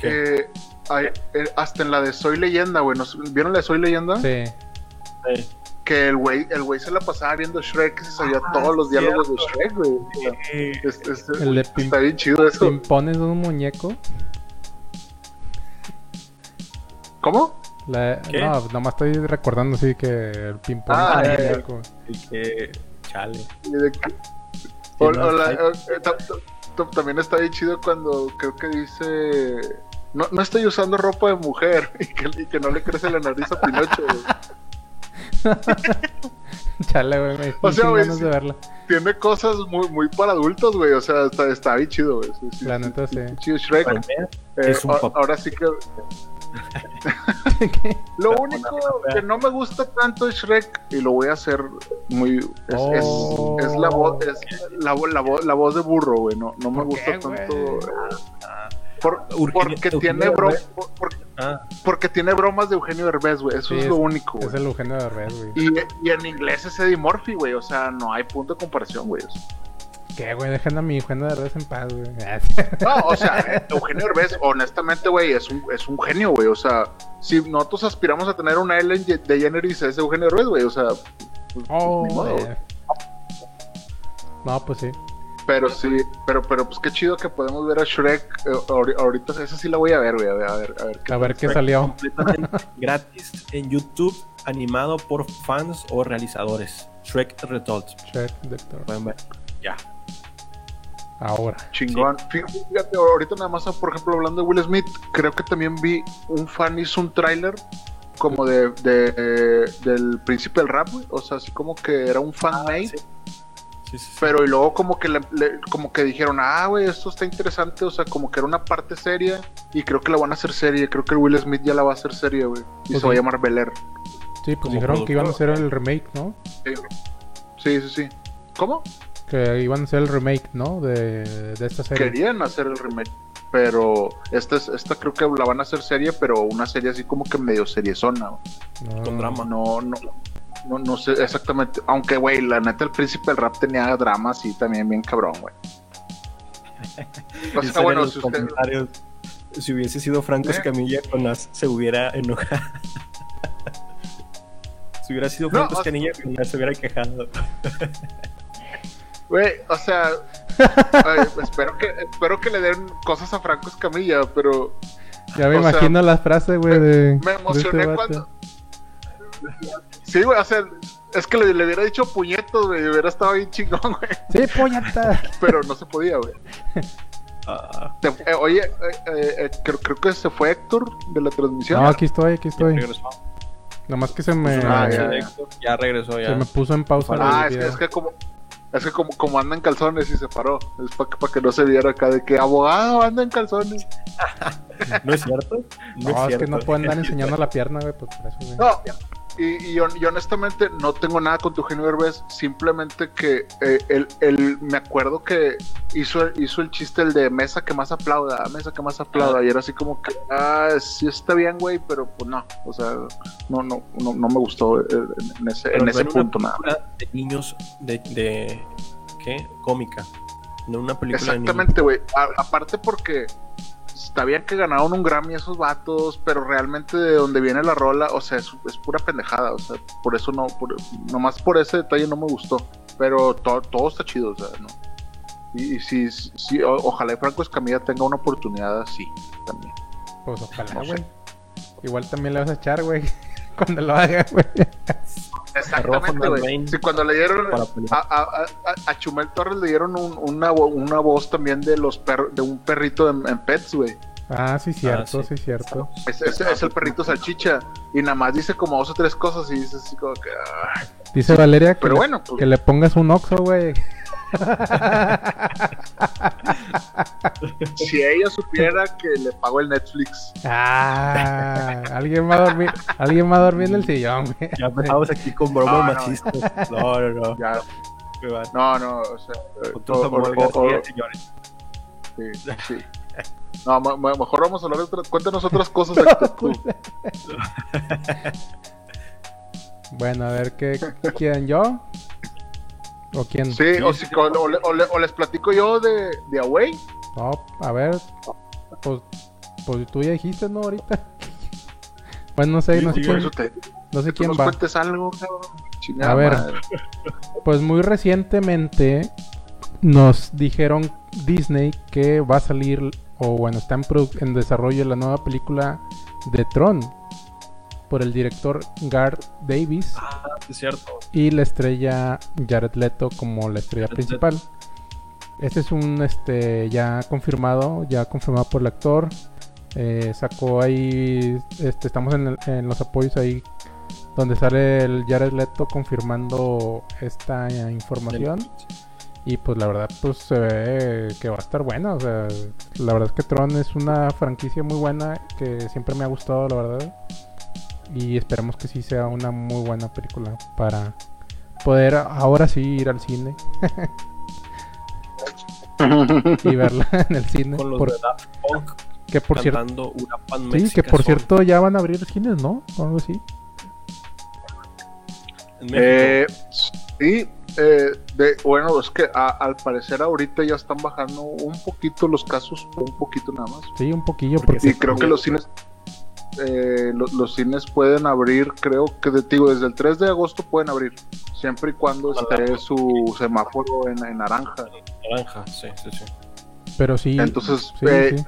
eh, hay- eh, hasta en la de Soy Leyenda, güey, ¿nos- ¿vieron la de Soy Leyenda? Sí. Sí. que el güey el güey se la pasaba viendo Shrek y se sabía todos los diálogos de Shrek, güey. Sea, es- es- El de pim- está bien chido eso. Pimpones de un muñeco. ¿Cómo? La- ¿Qué? No, nomás estoy recordando así que el ping-pong Ah, es un ya, ya. muñeco. Y que. Chale. Eh, también está bien chido cuando creo que dice no, no estoy usando ropa de mujer y que, y que no le crece la nariz a Pinocho. güey. Chale, güey. Me O sea, güey, ganas sí. de verla. Tiene cosas muy, muy para adultos, güey. O sea, está, está bien chido, güey. Sí, sí, La sí, neta, sí. Chido Shrek. Mí, Eh, es un ahora sí que. lo único que no me gusta tanto de Shrek y lo voy a hacer muy es, es- Oh. es la voz es la, la, la voz de burro, güey. No, no me ¿Por gusta qué, tanto. Por- porque Eugenio tiene bro- Derbez. por- por- Ah, porque tiene bromas de Eugenio Derbez, güey. Eso Sí, es, lo único, Es el Eugenio de Red, güey. Y, y en inglés es Eddie Murphy, güey. O sea, no hay punto de comparación, güey. ¿Qué, güey? Dejen a mi Eugenio de Red en paz, güey. No, o sea, eh, Eugenio Derbez, honestamente, güey, es un, es un genio, güey. O sea, si nosotros aspiramos a tener una Ellen DeGeneres, es Eugenio Derbez, güey. O sea, pues, Oh, ni modo, güey. No, pues sí. Pero sí, pero, pero pues qué chido que podemos ver a Shrek. eh, ahori- ahorita esa sí la voy a ver, güey. A ver, a ver, a ver. qué A ver qué Shrek salió. completamente gratis en YouTube, animado por fans o realizadores. Shrek Retold. Check, doctor. Pueden ver. Ya. Ahora. Chingón. Fí- Fíjate, ahorita nada más, por ejemplo, hablando de Will Smith, creo que también vi un fan hizo un tráiler como de, de, del príncipe del rap, güey. O sea, así como que era un fan made. sí. Sí, sí, sí. Pero y luego como que le- le- como que dijeron, ah, güey, esto está interesante, o sea, como que era una parte seria y creo que la van a hacer serie, creo que el Will Smith ya la va a hacer serie, güey, y Pues se va a sí. llamar Bel Air. Sí, pues Como dijeron que iban a hacer el remake, ¿no? Sí, sí, sí. ¿Cómo? Que iban a hacer el remake, ¿no? De, de esta serie. Querían hacer el remake, pero esta, es, esta creo que la van a hacer serie, pero una serie así como que medio seriezona. No. Con drama. No, no, no, no sé exactamente, aunque, güey, la neta el príncipe del rap tenía drama así también bien cabrón, güey. O sea, bueno, los si usted... comentarios. Si hubiese sido Franco ¿Eh? Escamilla, Jonás se hubiera enojado. si hubiera sido Franco Escamilla, Jonás se hubiera quejado. Güey, o sea, ay, espero que espero que le den cosas a Franco Escamilla, pero Ya me o sea, imagino las frases, güey, de. me de emocioné este vato. cuando. Sí, güey, o sea, es que le, le hubiera dicho puñetos, güey, hubiera estado bien chingón, güey, Sí, pollata. pero no se podía, güey. Ah, Se- eh, oye, eh, eh, eh, creo, creo que se fue Héctor de la transmisión. No, aquí estoy, aquí estoy. regresó. Nomás que se me, Ah, ya, ya. Héctor, ya regresó, ya. se me puso en pausa Ah, es que, es que como es que como, como anda en calzones y se paró, es para que, pa' que no se viera acá de que abogado anda en calzones. ¿No es cierto? No, es, que cierto. no pueden andar enseñando la pierna, güey, pues por eso, güey. No, y, y hon- y honestamente no tengo nada con tu Eugenio Derbez, simplemente que eh, él, él- me acuerdo que hizo, hizo el chiste el de mesa que más aplauda, mesa que más aplauda, y era así como que, ah, sí está bien, güey, pero pues no, o sea, no, no, no, no me gustó eh, en, ese, en punto nada. de niños de, de ¿qué? cómica. No una película. Exactamente, güey. Aparte porque está bien que ganaron un Grammy esos vatos, pero realmente de donde viene la rola, o sea, es, es pura pendejada, o sea, por eso no, por, nomás por ese detalle no me gustó, pero to- todo está chido, o sea, ¿no? Y, y sí, sí, o- ojalá y Franco Escamilla tenga una oportunidad así también. Pues ojalá, No güey. Igual también le vas a echar, güey. Cuando lo haga, güey. Exactamente, güey. Sí, cuando le dieron a, pelear. a, a- a Chumel Torres le dieron un- una, una voz también de los per- de un perrito en, en Pets, güey. Ah, sí, cierto, sí. sí, cierto. Es, es- es el perrito salchicha. Y nada más dice como dos o tres cosas y dice así como que. "Ay". Dice Valeria que, Pero le, bueno, pues, que le pongas un oxo, güey. si ella supiera que le pago el Netflix. Ah, alguien va a dormir, alguien va a dormir en el sillón, güey. Ya empezamos aquí con bromas No, no. machistas. No, no, no. Ya, no, no, o sea. eh, señores. sí, sí. No, mejor vamos a hablar de otras. Cuéntanos otras cosas. Tú. Bueno, a ver, ¿qué, ¿quién yo? ¿O quién? Sí, o, si, o, o o le- o les platico yo de, de Away. No, a ver, pues, pues tú ya dijiste, ¿no? Ahorita. Pues no sé, no sé Sí, quién, te. no sé Que tú quién nos va. cuentes algo, cabrón. Chingada A ver. madre. Pues muy recientemente nos dijeron Disney que va a salir, o bueno, está en, en desarrollo la nueva película de Tron por el director Garth Davis Ah, es cierto. y la estrella Jared Leto como la estrella Jared principal. Este es un este ya confirmado, ya confirmado por el actor. Eh, sacó ahí, este, estamos en, el- en los apoyos ahí donde sale el Jared Leto confirmando esta eh, información. Y pues la verdad, pues se ve que va a estar buena. O sea, la verdad es que Tron es una franquicia muy buena que siempre me ha gustado, la verdad. Y esperemos que sí sea una muy buena película para poder ahora sí ir al cine y verla en el cine. Con los Por- de Daft Punk que por cierto, sí, que por Son cierto ya van a abrir cines, ¿no? O algo así. Eh, sí, eh, de, bueno, es que a- al parecer ahorita ya están bajando un poquito los casos, un poquito nada más. Sí, un poquillo. Porque Porque Y creo que los cines, eh, lo- los, cines pueden abrir, creo que de, digo, desde el 3 de agosto pueden abrir, siempre y cuando esté su semáforo en, en naranja. Naranja, sí, sí, sí. pero sí. Entonces, sí, eh, sí,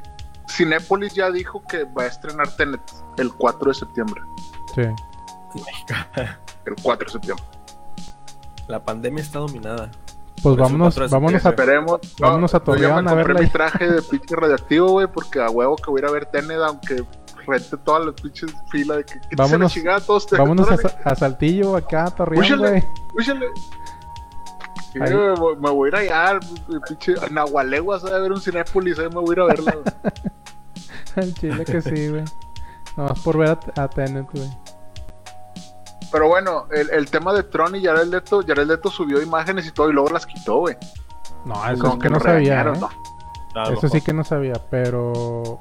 Cinépolis ya dijo que va a estrenar Tenet el 4 de septiembre. sí. El 4 de septiembre. La pandemia está dominada. Pues vámonos, vámonos a Esperemos. Vámonos a yo Torreón me a compré mi traje de pinche radioactivo, güey, porque a huevo que voy a ir a ver Tenet, aunque rente todas las pinches filas de que, que Vámonos- chingada todos. te- Vámonos a, a Saltillo, acá a Torreón, Úchale. güey. úchale. Sí, me- me voy a ir allá, al pinche a Nahualeguas a ver un Cinépolis, ahí me voy a ir a verla. Al chile que sí, güey. Nomás por ver a, a Tenet, güey. Pero bueno, el, el tema de Tron y Jared Leto, Jared Leto subió imágenes y todo y luego las quitó, güey. No, eso es que no sabía, ¿eh? Eso sí que no sabía, pero...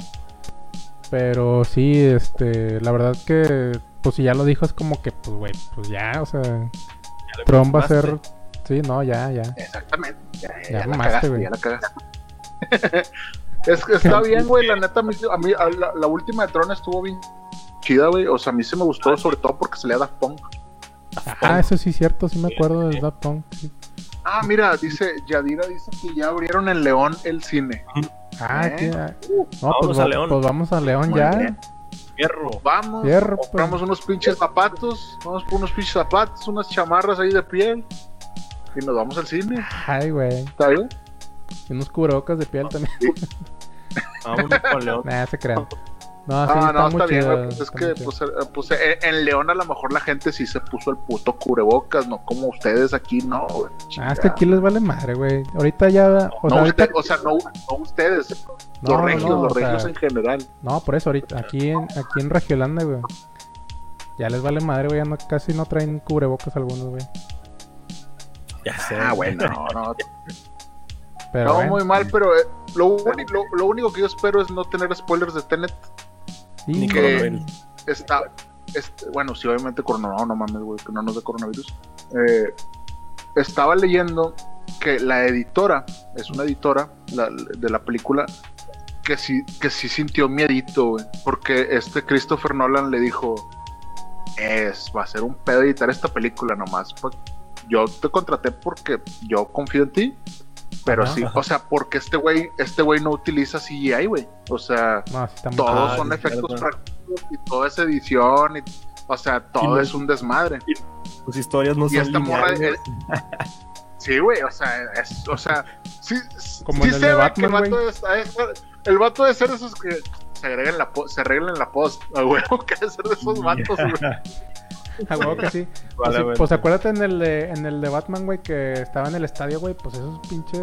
Pero sí, este... La verdad que... Pues si ya lo dijo, es como que, pues, güey, pues ya, o sea... Ya Tron va a ser... Sí, no, ya, ya. Exactamente. Ya, ya, Ya ya la mamaste, cagaste, güey. ya la cagaste. es que está bien, güey. La neta, a mí, a mí- a la, la última de Tron estuvo bien chida, güey. O sea, a mí se me gustó, sobre todo porque se le da Punk. Ah, eso sí es cierto, sí me acuerdo del Daft Punk. sí. Ah, mira, dice, Yadira dice que ya abrieron en León el cine. Ah, ¿Eh? que- ah, No, Vámonos pues, a León. pues vamos a León Muy ya. bien. Fierro. Vamos, Fierro, pues. compramos unos pinches zapatos, vamos por unos pinches zapatos, unas chamarras ahí de piel y nos vamos al cine. Ay, güey. ¿Está bien? Y unos cubrebocas de piel también. Vámonos para León. Nah, se crean. No, sí, ah, está no, está bien, chido, güey, pues es que pues, eh, pues, eh, en León a lo mejor la gente sí se puso el puto cubrebocas, no como ustedes aquí, no, güey. Ah, es que aquí les vale madre, güey. Ahorita ya. O no, sea, ahorita. usted- o sea, no, no ustedes, No, los regios, no, los sea, regios en general. No, por eso ahorita. Aquí en, aquí en Regiolanda, güey. Ya les vale madre, güey. Ya no, casi no traen cubrebocas algunos, güey. Ya sé. Ah, bueno, no, no, Pero no, bueno. muy mal, pero eh, lo, lo único que yo espero es no tener spoilers de Tenet. Sí, Ni que- coronavirus. Está, este, bueno, sí, obviamente coronavirus, no, no mames, güey, que no nos de coronavirus. Eh, estaba leyendo que la editora, es una editora la- de la película, que sí, que sí sintió miedito, güey, porque este Christopher Nolan le dijo, es, va a ser un pedo editar esta película nomás. pues, yo te contraté porque yo confío en ti, pero Ajá. sí, o sea, porque este güey, este güey no utiliza CGI, güey, o sea, No, sí todos son sí, efectos prácticos y toda esa edición y, o sea todo no- es un desmadre. Tus historias no y son esta morra sí güey o sea es, o sea sí, Como sí en el se de ve que el Batman, vato es- de ser- el vato de ser esos que se agregan la se arreglan la post a huevo que ha de ser de esos vatos güey A huevo que sí. Pues, sí, pues acuérdate en el de, en el de Batman, güey, que estaba en el estadio, güey, pues eso es pinche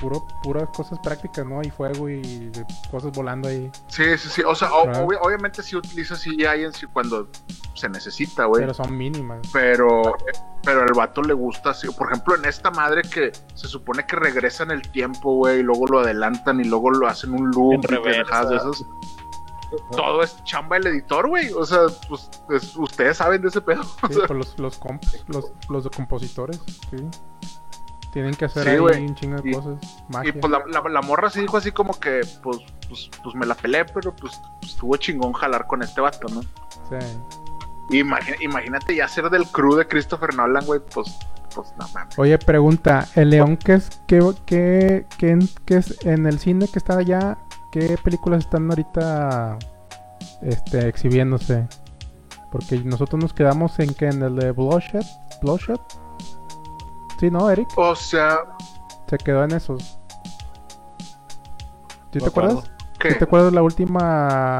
puro, puras cosas prácticas, ¿no? Y fuego y de cosas volando ahí. sí sí sí o sea o- obviamente sí utiliza CGI en sí cuando se necesita güey Pero son mínimas. pero pero al vato le gusta así. Por ejemplo, en esta madre que se supone que regresan el tiempo, güey, y luego lo adelantan y luego lo hacen un loop En y pendejadas de reversa. esas. Todo es chamba del editor, güey. O sea, pues es- ustedes saben de ese pedo. O Sí, sea, pues los, los, comp- los, los compositores, sí. Tienen que hacer Sí, ahí un chingo de Y- cosas. y Magia. pues la, la- la morra sí dijo así como que, pues, pues, pues me la pelé, pero pues, pues, estuvo chingón jalar con este vato, ¿no? Sí. Imagina- imagínate ya ser del crew de Christopher Nolan, güey, pues, pues no mames. Oye, pregunta, ¿el león qué es, qué, qué, qué es en el cine que está allá? ¿Qué películas están ahorita este, exhibiéndose? Porque nosotros nos quedamos en que en el de Bloodshot, Bloodshot. Sí, ¿no, Eric? O sea, Se quedó en esos. ¿Sí No te acuerdas? ¿qué? ¿Sí te acuerdas la última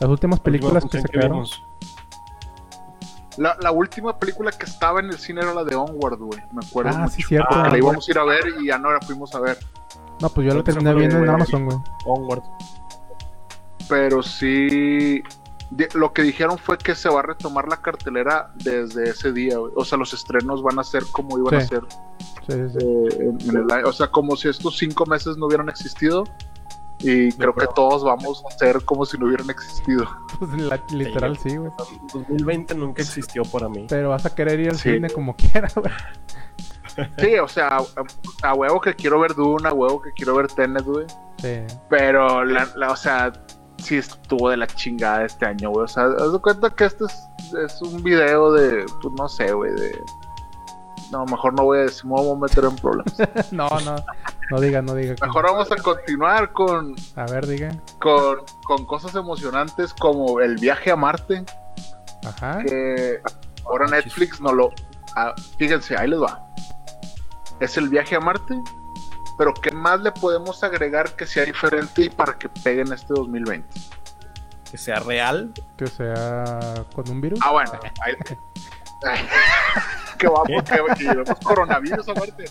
las últimas películas que Última se función quedaron? vimos. La, la última película que estaba en el cine era la de Onward, güey. Me acuerdo. Ah, mucho. sí, cierto. Que Ah, la íbamos a ir a ver y ya no la fuimos a ver. No, pues yo lo terminé viendo en Amazon, güey. Onward. Pero sí. de- lo que dijeron fue que se va a retomar la cartelera desde ese día, güey. O sea, los estrenos van a ser como iban a ser. Sí, sí, sí. eh, en- en el- o sea, como si estos cinco meses no hubieran existido. Y creo que todos vamos a ser como si no hubieran existido. Pues, la- literal sí, güey. 2020 nunca existió para mí. Pero vas a querer ir al Sí. cine como quieras, güey. Sí, o sea, a, a huevo que quiero ver Dune, a huevo que quiero ver Tenet, güey. Sí. Pero, la, la- o sea, sí estuvo de la chingada este año, güey. O sea, haz de cuenta que este es, es un video de, pues no sé, güey, de... No, mejor no voy a decir, me voy a meter en problemas. No, no. No diga, no diga. Mejor vamos a continuar con, A ver, diga. con, con cosas emocionantes como el viaje a Marte, Ajá. que ahora Netflix no lo... ah, fíjense, ahí les va. Es el viaje a Marte, pero ¿qué más le podemos agregar que sea diferente y para que pegue en este 2020? Que sea real. Que sea con un virus. Ah, bueno. ahí- que vamos, que llevemos coronavirus a Marte.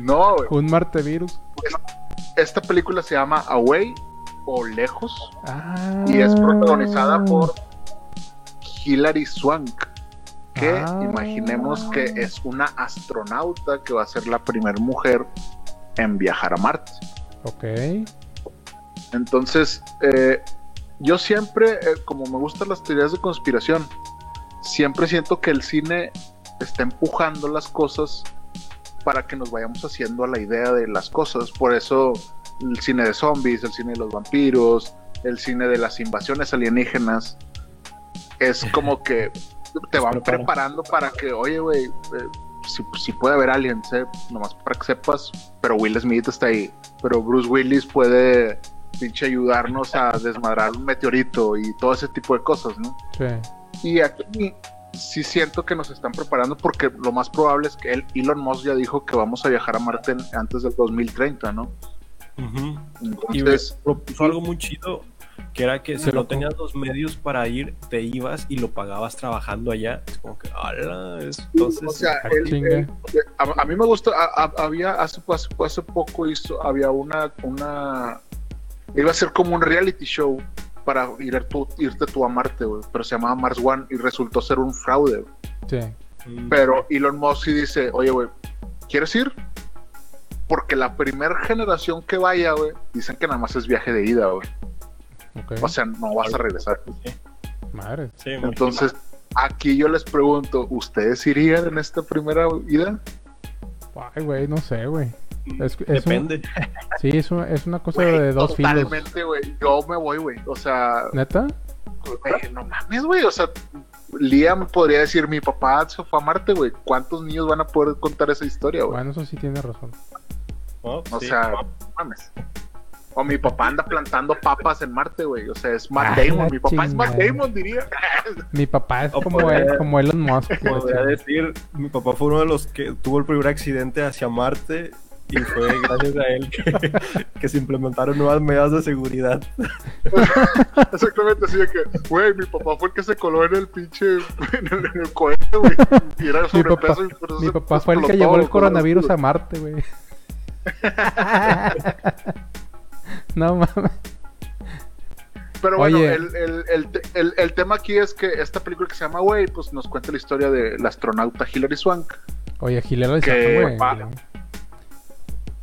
No, No, güey. Un Marte virus. Esta película se llama Away o Lejos Ah. y es protagonizada por Hilary Swank. Que Ah. imaginemos que es una astronauta que va a ser la primera mujer en viajar a Marte. Ok. Entonces, eh, yo siempre, eh, como me gustan las teorías de conspiración, siempre siento que el cine está empujando las cosas para que nos vayamos haciendo a la idea de las cosas. Por eso el cine de zombies, el cine de los vampiros, el cine de las invasiones alienígenas, es como que te van prepara. preparando para que, oye, güey, eh, si, si puede haber aliens, eh, nomás para que sepas, pero Will Smith está ahí, pero Bruce Willis puede pinche ayudarnos a desmadrar un meteorito y todo ese tipo de cosas, ¿no? Sí. Y aquí sí siento que nos están preparando porque lo más probable es que él, Elon Musk ya dijo que vamos a viajar a Marte antes del 2030, ¿no? Ujú. Y Entonces, propuso algo muy chido, que era que si no tenías los medios para ir, te ibas y lo pagabas trabajando allá. Es como que, ala, es- entonces... o sea, Ah, a, a mí me gusta, a- a- había hace, hace, hace poco hizo, había una, una, iba a ser como un reality show para ir a tu- irte tú a Marte, güey, pero se llamaba Mars One y resultó ser un fraude, güey. Sí. mm, Pero Elon Musk dice, oye, güey, ¿quieres ir? Porque la primera generación que vaya, güey, dicen que nada más es viaje de ida, güey. O sea, no vas a regresar. Madre. sí, Entonces, aquí yo les pregunto, ¿ustedes irían en esta primera ida? Ay, güey, no sé, güey. Es, un- Depende. sí, es, un- es una cosa de dos filos. Totalmente, güey. Yo me voy, güey. O sea, ¿Neta? no mames, güey. O sea, Liam podría decir, mi papá se fue a Marte, güey. ¿Cuántos niños van a poder contar esa historia, güey? Bueno, eso sí tiene razón. ¿no? O Sí. sea, no mames. O mi papá anda plantando papas en Marte, güey. O sea, es Matt Ay, Damon. Mi papá es Matt. Damon, diría. Mi papá es O como, podría- él, como Elon Musk. Podría decir, mi papá fue uno de los que tuvo el primer accidente hacia Marte y fue gracias a él que, que se implementaron nuevas medidas de seguridad. Exactamente así de que, güey, mi papá fue el que se coló en el pinche, en el, en el cohete, güey. Y era Mi sobrepeso papá, y por eso mi se papá fue el que llevó el coronavirus a Marte, güey. no mames. Pero bueno, el, el, el, el- tema aquí es que esta película que se llama Güey, pues nos cuenta la historia de la astronauta Hilary Swank. Oye, güey. va-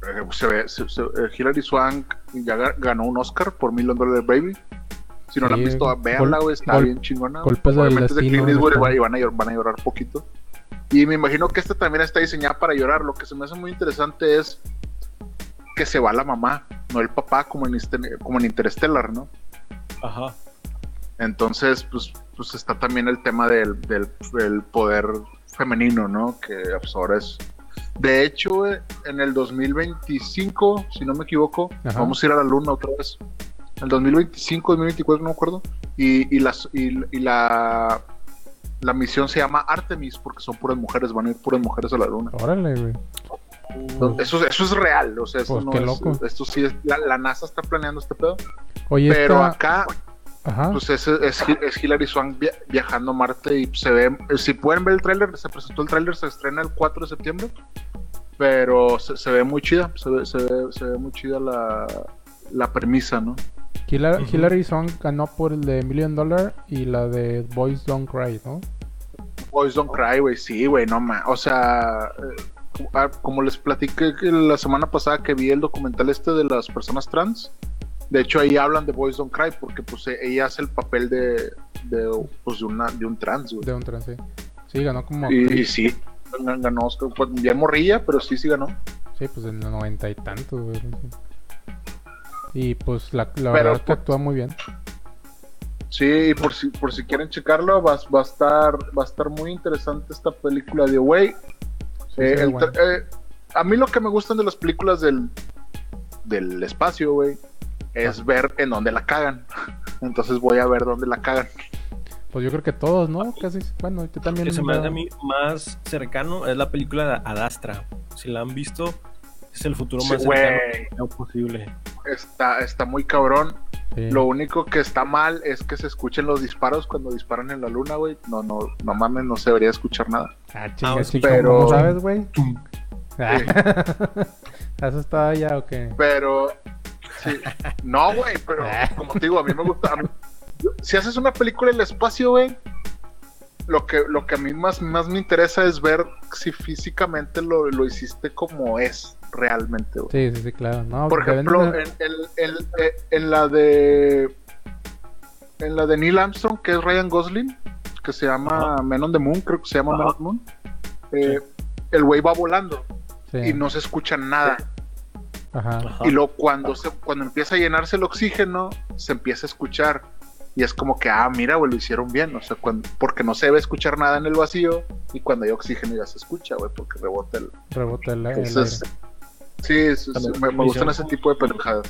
Eh, se ve, se- se- eh, Hilary Swank ya ga- ganó un Oscar por Million Dollar Baby. Si no la han visto, véanla, güey, está bien chingona. golpes del Obviamente de Clint Eastwood y a, van a llorar poquito. Y me imagino que esta también está diseñada para llorar. Lo que se me hace muy interesante es que se va la mamá, no el papá, como en, este- como en Interstellar, ¿no? Ajá. Entonces, pues, pues está también el tema del, del, del poder femenino, ¿no? Que pues, ahora es... De hecho, güey, en el 2025, si no me equivoco, Ajá. vamos a ir a la luna otra vez. El 2025, 2024, no me acuerdo. Y, y, las, y, y la, la misión se llama Artemis, porque son puras mujeres, van a ir puras mujeres a la luna. Órale, güey. Eso, eso es real, o sea, eso Pues no qué es- loco. esto sí es, la, la NASA está planeando este pedo, Oye, pero esta... acá Ajá. pues es, es, es Hilary Swank via- viajando a Marte y se ve, si pueden ver el tráiler, se presentó el tráiler, se estrena el 4 de septiembre, pero se, se ve muy chida, se ve, se ve, se ve muy chida la, la premisa, ¿no? Ujú. Hilary Swank ganó por el de Million Dollar y la de Boys Don't Cry, ¿no? Boys Don't Cry, güey, sí, güey, no más, o sea, eh, como- ah, como les platiqué la semana pasada que vi el documental este de las personas trans, de hecho ahí hablan de Boys Don't Cry porque pues eh, ella hace el papel de, de, pues, de, una, de un trans, güey. De un trance. Sí, ganó como... Y, sí, gan- ganó, Oscar, pues, ya morrilla, pero sí, sí ganó. Sí, pues en los noventa y tantos, güey. Y pues la, verdad es que actúa muy bien. Sí, y por si, por si quieren checarlo, va, va a estar, va a estar muy interesante esta película de Away. Sí, Eh, el bueno. eh, a mí lo que me gustan de las películas del, del espacio, güey, es Ah. ver en dónde la cagan. Entonces voy a ver dónde la cagan. Pues yo creo que todos, ¿no? Casi. Bueno, yo también. que se me hace ya- a mí más cercano es la película de Adastra. Si la han visto, es el futuro más cercano posible. Está, está muy cabrón. Sí. Lo único que está mal es que se escuchen los disparos cuando disparan en la luna, güey. No, no, no mames, no se debería escuchar nada. Ah, chinga, Ah, pero- ¿cómo sabes, güey? ¿Eso estaba ya o qué? Pero, sí. No, güey, pero como te digo, a mí me gusta. mí- si haces una película en el espacio, güey, lo que, lo que a mí más, más me interesa es ver si físicamente lo, lo hiciste como es realmente, güey. Sí, sí, sí, claro. No, Por ejemplo, venden en, en- en- eh, en la de. En la de Neil Armstrong, que es Ryan Gosling, que se llama Men on the Moon, creo que se llama Ajá. Men on the Moon. eh, El güey va volando el- sí, y no se escucha nada. Ajá. Ajá. Y luego cuando, se, cuando empieza a llenarse el oxígeno, se empieza a escuchar. Y es como que, ah, mira, güey, lo hicieron bien. O sea, cuando- porque no se debe escuchar nada en el vacío. Y cuando hay oxígeno ya se escucha, güey, porque rebota el. Rebota el, el Entonces, aire. Sí, es- es- También me, me gustan ese tipo de pendejadas.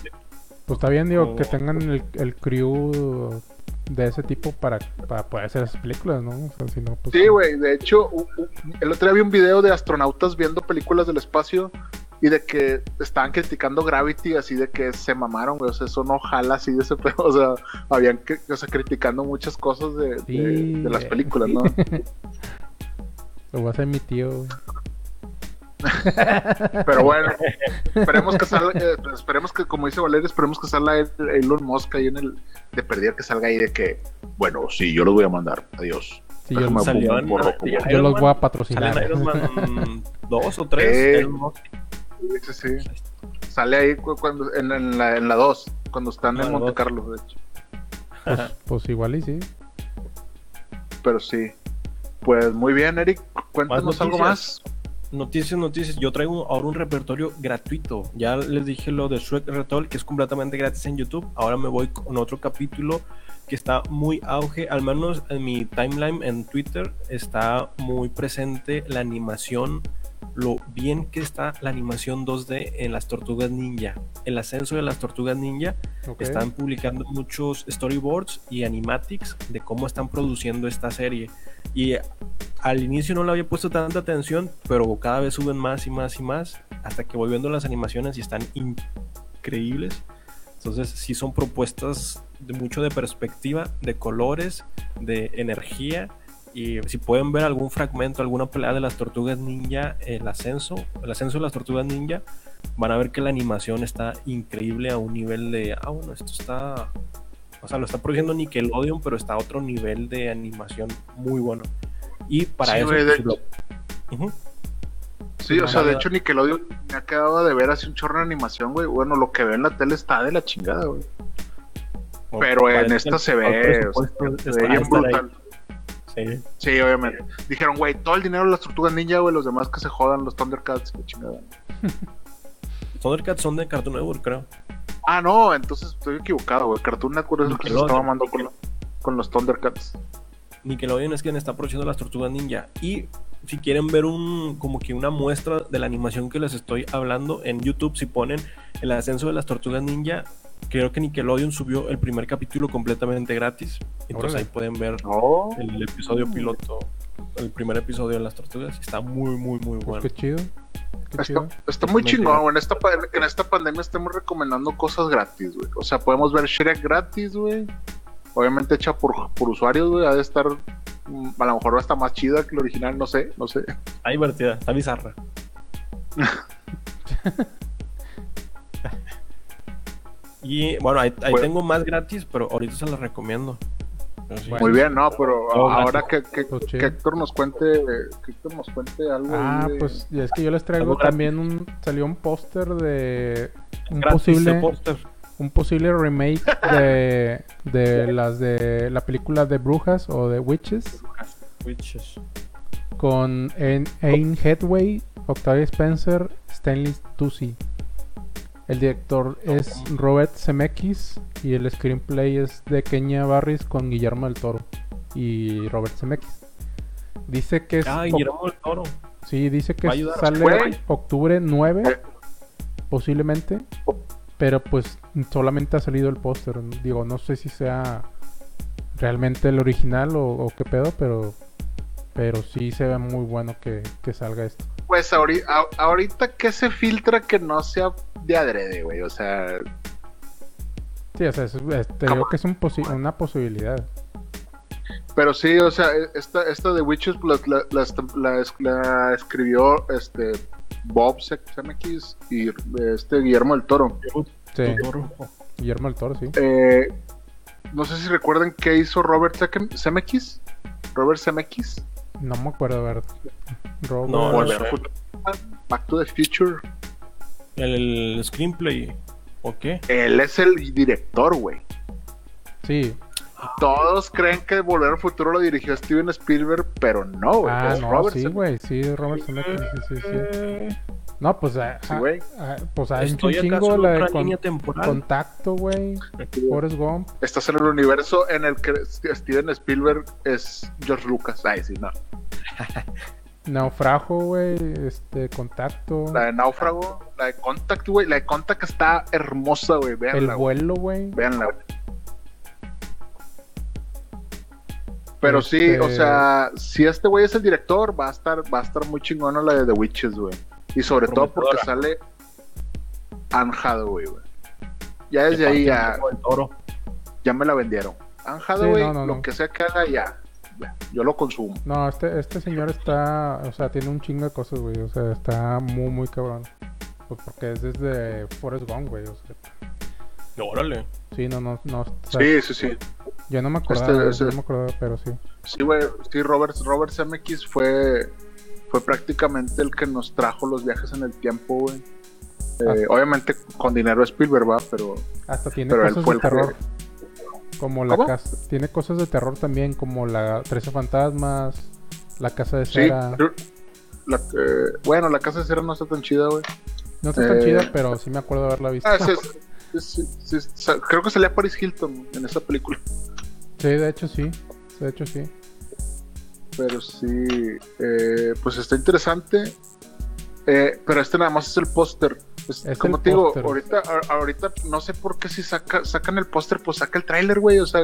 Pues está bien, digo, Oh. que tengan el, el crew de ese tipo para, para poder hacer esas películas, ¿no? O sea, si no, pues. Sí, güey, de hecho, el otro día vi un video de astronautas viendo películas del espacio y de que estaban criticando Gravity, así de que se mamaron, güey, o sea, eso no jala así de ese pedo, o sea, habían que, o sea, criticando muchas cosas de, de- Sí, de las películas, ¿no? Lo voy a hacer mi tío, güey. Pero bueno, esperemos que salga, eh, esperemos que, como dice Valeria, esperemos que salga el- Elon Musk ahí en el, de perdida que salga ahí de que, bueno, sí, yo los voy a mandar, adiós. Sí, yo, Déjame Salió como- ya- yo los voy a patrocinar. Sale en Iron Man 2 o 3. Eh. Sí, sí, sí. Sale ahí cu- cuando, en, en la, en la 2, cuando están en Monte dos. Carlo, de hecho. Pues, pues igual y sí. Pero sí. Pues muy bien, Eric. Cuéntanos algo más. Noticias, noticias. Yo traigo ahora un repertorio gratuito. Ya les dije lo de Shrek Retool, que es completamente gratis en YouTube. Ahora me voy con otro capítulo que está muy auge, al menos en mi timeline en Twitter está muy presente la animación, lo bien que está la animación 2D en las tortugas ninja. El ascenso de las tortugas ninja están publicando muchos storyboards y animatics de cómo están produciendo esta serie. Y al inicio no le había puesto tanta atención, pero cada vez suben más y más y más, hasta que voy viendo las animaciones y están increíbles. Entonces, sí son propuestas de mucho de perspectiva, de colores, de energía. Y si pueden ver algún fragmento, alguna pelea de las tortugas ninja, el ascenso, el ascenso de las tortugas ninja, van a ver que la animación está increíble a un nivel de, ah, bueno, esto está, o sea, lo está produciendo Nickelodeon, pero está a otro nivel de animación muy bueno. Y para Sí, eso, de- lo-. Sí, o sea, de hecho Nickelodeon me ha quedado de ver así un chorro de animación, güey. Bueno, lo que veo en la tele está de la chingada, güey. Pero en esta se ve, presupuesto o sea, se ve bien ahí. Sí. Sí, obviamente. Dijeron, güey, todo el dinero de las tortugas ninja, güey, los demás que se jodan, los Thundercats, qué chingada. Thundercats son de Cartoon Network, creo. Ah, no, entonces estoy equivocado, güey. Cartoon Network es el que se estaba mandando con los Thundercats. Nickelodeon es quien está produciendo las Tortugas Ninja. Y si quieren ver un como que una muestra de la animación que les estoy hablando en YouTube, si ponen el ascenso de las Tortugas Ninja, creo que Nickelodeon subió el primer capítulo completamente gratis. Entonces Órale. ahí pueden ver Oh. el episodio piloto, el primer episodio de las Tortugas. Está muy, muy, muy Pues bueno. qué chido. Qué Está, chido. está muy chingón, güey. En esta, en esta pandemia estamos recomendando cosas gratis, güey. O sea, podemos ver Shrek gratis, güey. Obviamente hecha por, por usuarios, güey. Ha de estar, mm, a lo mejor hasta más chida que el original, no sé, no sé. Está divertida, está bizarra. y bueno, ahí, ahí Bueno. tengo más gratis, pero ahorita se las recomiendo. Bueno. Muy bien, no, pero Todo ahora que, que, Pues que Héctor nos cuente, que Héctor nos cuente algo. Ah, de- pues y es que yo les traigo también un salió un póster de un Gratis posible póster. un posible remake de de las de la película de brujas o de witches Witches. con Anne Hathaway, Octavia Spencer, Stanley Tucci. El director es Robert Zemeckis y el screenplay es de Kenya Barris con Guillermo del Toro y Robert Zemeckis. Dice que es Ah, Guillermo del Toro. Sí, dice que sale octubre 9, Eh. posiblemente. Pero pues solamente ha salido el póster. Digo, no sé si sea realmente el original o, o qué pedo, pero pero sí se ve muy bueno que, que salga esto. Pues ahorita, ahorita que se filtra que no sea de adrede, güey. O sea, Sí, o sea, es- es- te digo que es un posi- una posibilidad. pero sí, o sea, esta, esta de Witches la, la, la- la- la escribió este Bob Zemeckis y este Guillermo del Toro. Sí, Del Toro. Guillermo del Toro, sí. Eh, no sé si recuerdan qué hizo Robert Zemeckis. Robert Zemeckis. No me acuerdo, a ver. Robert- No, Volver sé. al futuro. Back to the Future. El, el screenplay. ¿O qué? Él es el director, güey. Sí. Todos creen que Volver al Futuro lo dirigió Steven Spielberg, pero no, güey. Ah, es no, Robert sí, güey. Sí, Robert Zemeckis, sí, sí, sí. No, pues, ah, Sí, güey. ah, pues hay un ¿Estoy chingo la de con- temporal? contacto, güey. Forrest Gump. Estás en el universo en el que Steven Spielberg es George Lucas. Ay, sí, no. Naufrago, güey. Este, contacto. La de Náufrago, la de Contact, güey. La de Contact está hermosa, güey. El Véanla, güey. vuelo, güey. Véanla, güey. Pero sí, Este- o sea, si este güey es el director, va a estar, va a estar muy chingona la de The Witches, güey. Y sobre todo porque sale Anne Hathaway, güey. Ya desde ahí ya, Toro. ya me la vendieron. Anne Hathaway, no, no, lo no. que sea que haga ya, ya, yo lo consumo. No, este, este señor está. O sea, tiene un chingo de cosas, güey. O sea, está muy, muy cabrón. Pues porque es desde Forrest Gump, güey. O sea, Órale. sí, no, no, no. o sea, Sí, sí, sí. Yo no me acordaba, Este- este- no me acordaba, pero sí. Sí, güey, sí, Robert, Robert Zemeckis fue, fue prácticamente el que nos trajo los viajes en el tiempo, güey. Eh, obviamente con dinero Spielberg, va, pero Hasta tiene Pero cosas de que- terror. Como la ¿Cómo? casa. Tiene cosas de terror también, como la 13 fantasmas, la casa de cera. la, eh, bueno, la casa de cera no está tan chida, güey. No está tan eh, chida, pero sí me acuerdo de haberla visto. Ah, sí, sí, creo que salía Paris Hilton en esa película. Sí, de hecho sí. De hecho sí. Pero sí, eh, pues está interesante. Eh, pero este nada más es el póster. Es- Es como te digo, ahorita, a- ahorita no sé por qué si saca, sacan el póster, pues saca el tráiler, güey. O sea,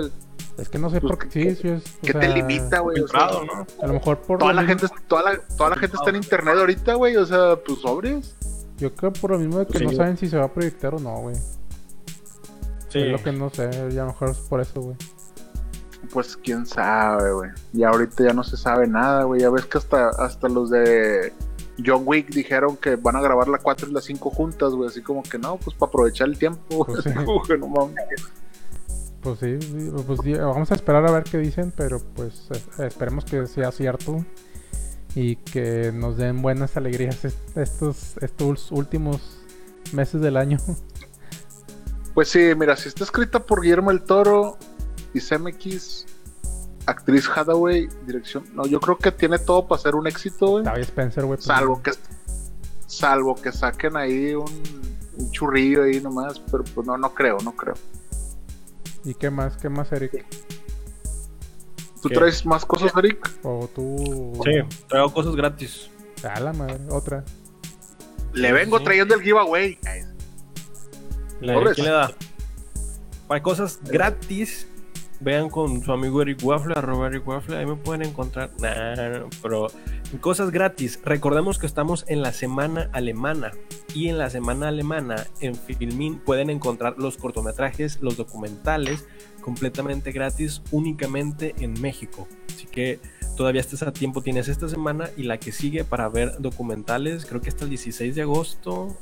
Es que no sé Pues, por qué. Sí, sí es. o ¿qué te limita, güey? O sea, ¿no? A lo mejor por. toda lo la mismo- gente, toda la, toda la gente está en internet ahorita, güey. O sea, pues sobres. Yo creo por lo mismo de que Sí. no saben si se va a proyectar o no, güey. Sí. Es lo que no sé. Ya a lo mejor es por eso, güey. Pues quién sabe, güey. Y ahorita ya no se sabe nada, güey. Ya ves que hasta, hasta los de John Wick dijeron que van a grabar la 4 y la 5 juntas, güey. Así como que no, pues para aprovechar el tiempo. Pues sí. Como que no mames. Pues sí, pues sí, vamos a esperar a ver qué dicen, pero pues esperemos que sea cierto y que nos den buenas alegrías est- estos, estos últimos meses del año. Pues sí, mira, si está escrita por Guillermo el Toro y CMX, actriz Hathaway, dirección. No, yo creo que tiene todo para ser un éxito, güey. David Spencer, güey. pues, Salvo que, salvo que saquen ahí un, un churrillo ahí nomás, pero pues no, no creo, no creo. ¿Y qué más? ¿Qué más, Eric? ¿Tú ¿Qué? traes más cosas, Eric? O tú. Sí, traigo cosas gratis. A la madre, otra. Le vengo Sí. trayendo el giveaway. ¿Quién le da? Para cosas gratis, vean con su amigo Eric Waffle, arroba Eric Waffle, ahí me pueden encontrar. Nah, pero cosas gratis. Recordemos que estamos en la semana alemana. Y en la semana alemana, en Filmin, pueden encontrar los cortometrajes, los documentales, completamente gratis, únicamente en México. Así que todavía estás a tiempo, tienes esta semana y la que sigue para ver documentales, creo que hasta el 16 de agosto.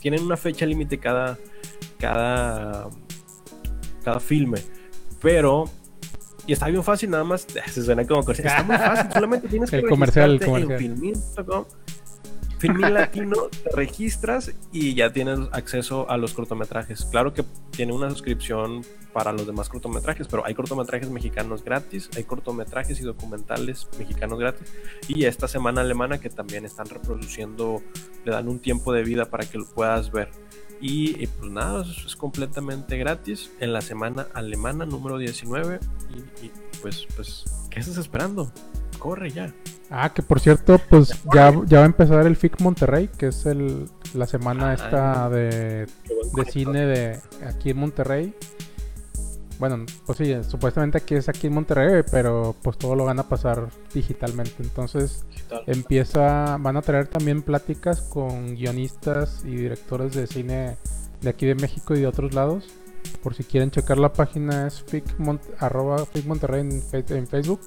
Tienen una fecha límite cada, cada, cada filme. Pero, y está bien fácil, nada más. Se suena como comercial. Está muy fácil, solamente tienes que El comercial, el en comercial. filmin.com. Filmin Latino, te registras y ya tienes acceso a los cortometrajes. Claro que tiene una suscripción para los demás cortometrajes, pero hay cortometrajes mexicanos gratis, hay cortometrajes y documentales mexicanos gratis. Y esta semana alemana que también están reproduciendo, le dan un tiempo de vida para que lo puedas ver. Y, y pues nada, es, es completamente gratis en la semana alemana número 19. Y, y, pues, pues, ¿qué estás esperando? Corre ya. Ah, que por cierto, pues ya, ya va a empezar el FIC Monterrey, que es el, la semana Ah, esta de, de cine de aquí en Monterrey. Bueno, pues sí, supuestamente aquí es aquí en Monterrey, pero pues todo lo van a pasar digitalmente. Entonces empieza, van a traer también pláticas con guionistas y directores de cine de aquí de México y de otros lados. Por si quieren checar la página es fic Mon- arroba Fic Monterrey en, en Facebook.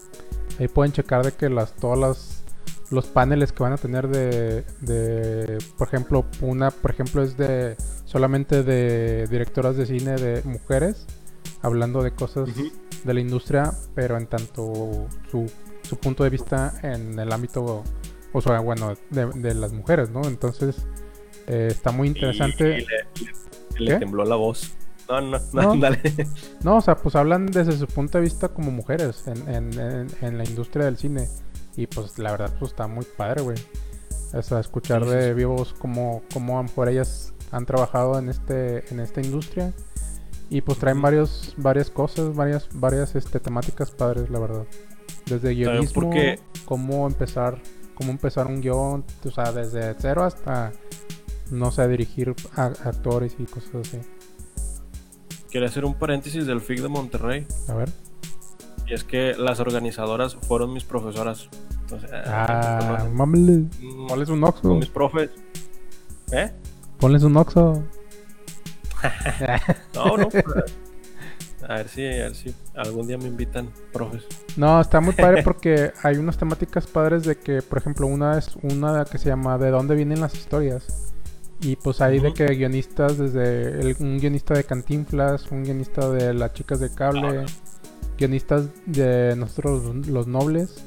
Ahí pueden checar de que las todas las los paneles que van a tener de, de por ejemplo una por ejemplo es de solamente de directoras de cine de mujeres hablando de cosas de la industria pero en tanto su, su punto de vista en el ámbito o sea bueno de, de las mujeres no entonces eh, está muy interesante Y le, le- le ¿Qué? tembló la voz. No, no, no, No. dale. No, o sea, pues hablan desde su punto de vista como mujeres en, en, en, en la industria del cine. Y pues la verdad, pues está muy padre, güey. O sea, escuchar Sí, sí, de vivos cómo, cómo a lo mejor ellas han trabajado en este en esta industria. Y pues traen varios, varias cosas, varias, varias este, temáticas padres, la verdad. Desde guionismo, porque- cómo empezar, cómo empezar un guion, o sea, desde cero hasta, no sé, dirigir a- actores y cosas así. Quería hacer un paréntesis del FIC de Monterrey. A ver. Y es que las organizadoras fueron mis profesoras. Entonces, Ah, mámale. Mm, Ponles un Son oxo. mis profes. ¿Eh? Ponles un oxo. No, no. a ver si, a ver si algún día me invitan profes. No, está muy padre porque hay unas temáticas padres de que, por ejemplo, una es una que se llama ¿De dónde vienen las historias? Y pues hay de que guionistas, desde el- un guionista de Cantinflas, un guionista de Las Chicas de Cable, guionistas de nosotros los nobles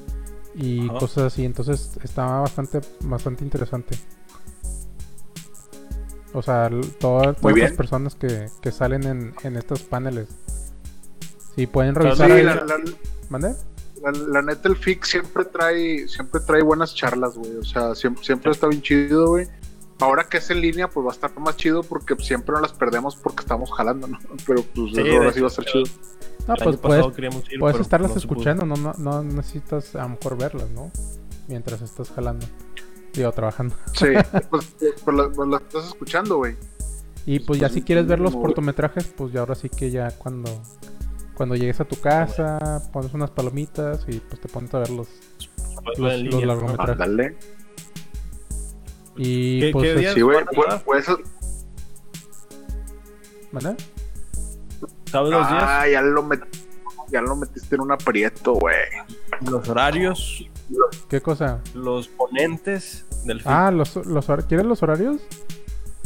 y cosas así. Entonces está bastante, bastante interesante. O sea, todas, todas las personas que, que salen en, en estos paneles. Sí, pueden revisar Sí, ahí. la, la- ¿Mande? la- la neta el FIC siempre trae, siempre trae buenas charlas, güey. O sea, siempre, siempre está bien chido, güey. Ahora que es en línea, pues va a estar más chido porque siempre nos las perdemos porque estamos jalando, ¿no? Pero pues Sí, ahora sí va a estar chido. No, pues puedes, ir, puedes estarlas no escuchando, no, no, no necesitas a lo mejor verlas, ¿no? Mientras estás jalando. Digo, trabajando. Sí, pues, pues, la- pues la estás escuchando, güey. Y pues ya Pues, si quieres ver los cortometrajes, pues ya ahora sí que ya cuando cuando llegues a tu casa, pones unas palomitas y pues te pones a ver los, Pues, largometrajes. Ándale. Y ¿Qué- pues qué? Sí, güey. ¿Cuándo Pues, va? pues, ¿Mande? ¿Sabes los días? ah, ya lo, met- ya lo metiste en un aprieto, güey. Los horarios, ¿Qué cosa? los ponentes del FIC. Ah, los, los ¿quieres los horarios?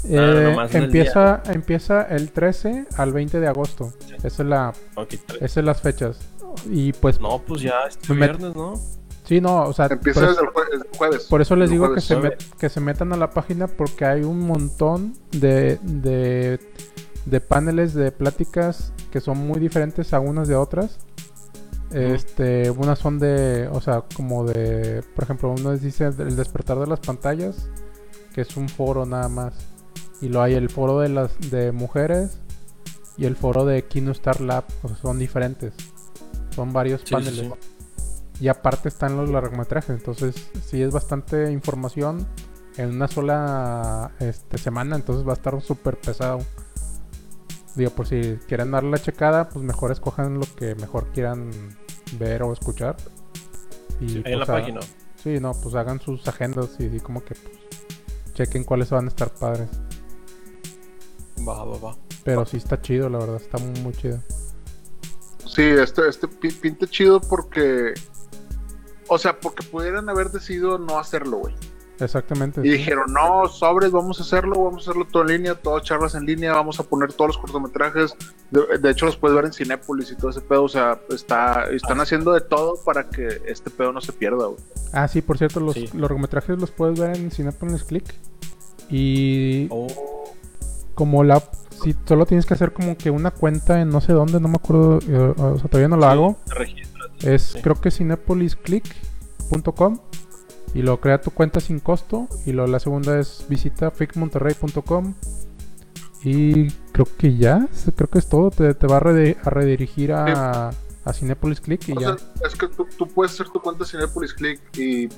Eh, empieza, empieza el 13 al 20 de agosto. Esa es la, Ok, tres. esas son las fechas. Y pues No, pues ya este Me- viernes, ¿no? sí, no, o sea, Empieza desde el, jue- el jueves. Por eso les digo que se, met- que se metan a la página porque hay un montón de, de, de paneles de pláticas que son muy diferentes a unas de otras. Este, unas son de, o sea, como de, por ejemplo, uno dice el despertar de las pantallas, que es un foro nada más. Y lo hay el foro de las de mujeres y el foro de Kino Star Lab, o sea, son diferentes. Son varios sí, paneles. sí. Y aparte están los largometrajes. Entonces, sí es bastante información en una sola este, semana. Entonces va a estar súper pesado. Digo, por si quieren darle la checada, pues mejor escojan lo que mejor quieran ver o escuchar. Y Ahí en la pues, hagan- página. Sí, no, pues hagan sus agendas y así como que pues, chequen cuáles van a estar padres. Va, va, va. Pero sí está chido, la verdad, está muy, muy chido. Sí, este, este pi- pinta chido porque. O sea, porque pudieran haber decidido no hacerlo, güey. Exactamente. Y dijeron, no, sobres, vamos a hacerlo, vamos a hacerlo todo en línea, todas charlas en línea, vamos a poner todos los cortometrajes. De, de hecho, los puedes ver en Cinépolis y todo ese pedo. O sea, está, están haciendo de todo para que este pedo no se pierda, güey. Ah, sí, por cierto, los Sí. largometrajes los puedes ver en Cinepolis Click. Y Oh, como la... Si solo tienes que hacer como que una cuenta en no sé dónde, no me acuerdo, eh, o sea, todavía no lo sí, hago. te registras. Es Sí. creo que cinepolisclick.com y lo crea tu cuenta sin costo. Y lo, la segunda es visita ficmonterrey.com y creo que ya, creo que es todo. Te, te va a, redirigir a, a Cinepolis Click y O ya. sea, es que tú, tú puedes hacer tu cuenta Cinépolis Click y, y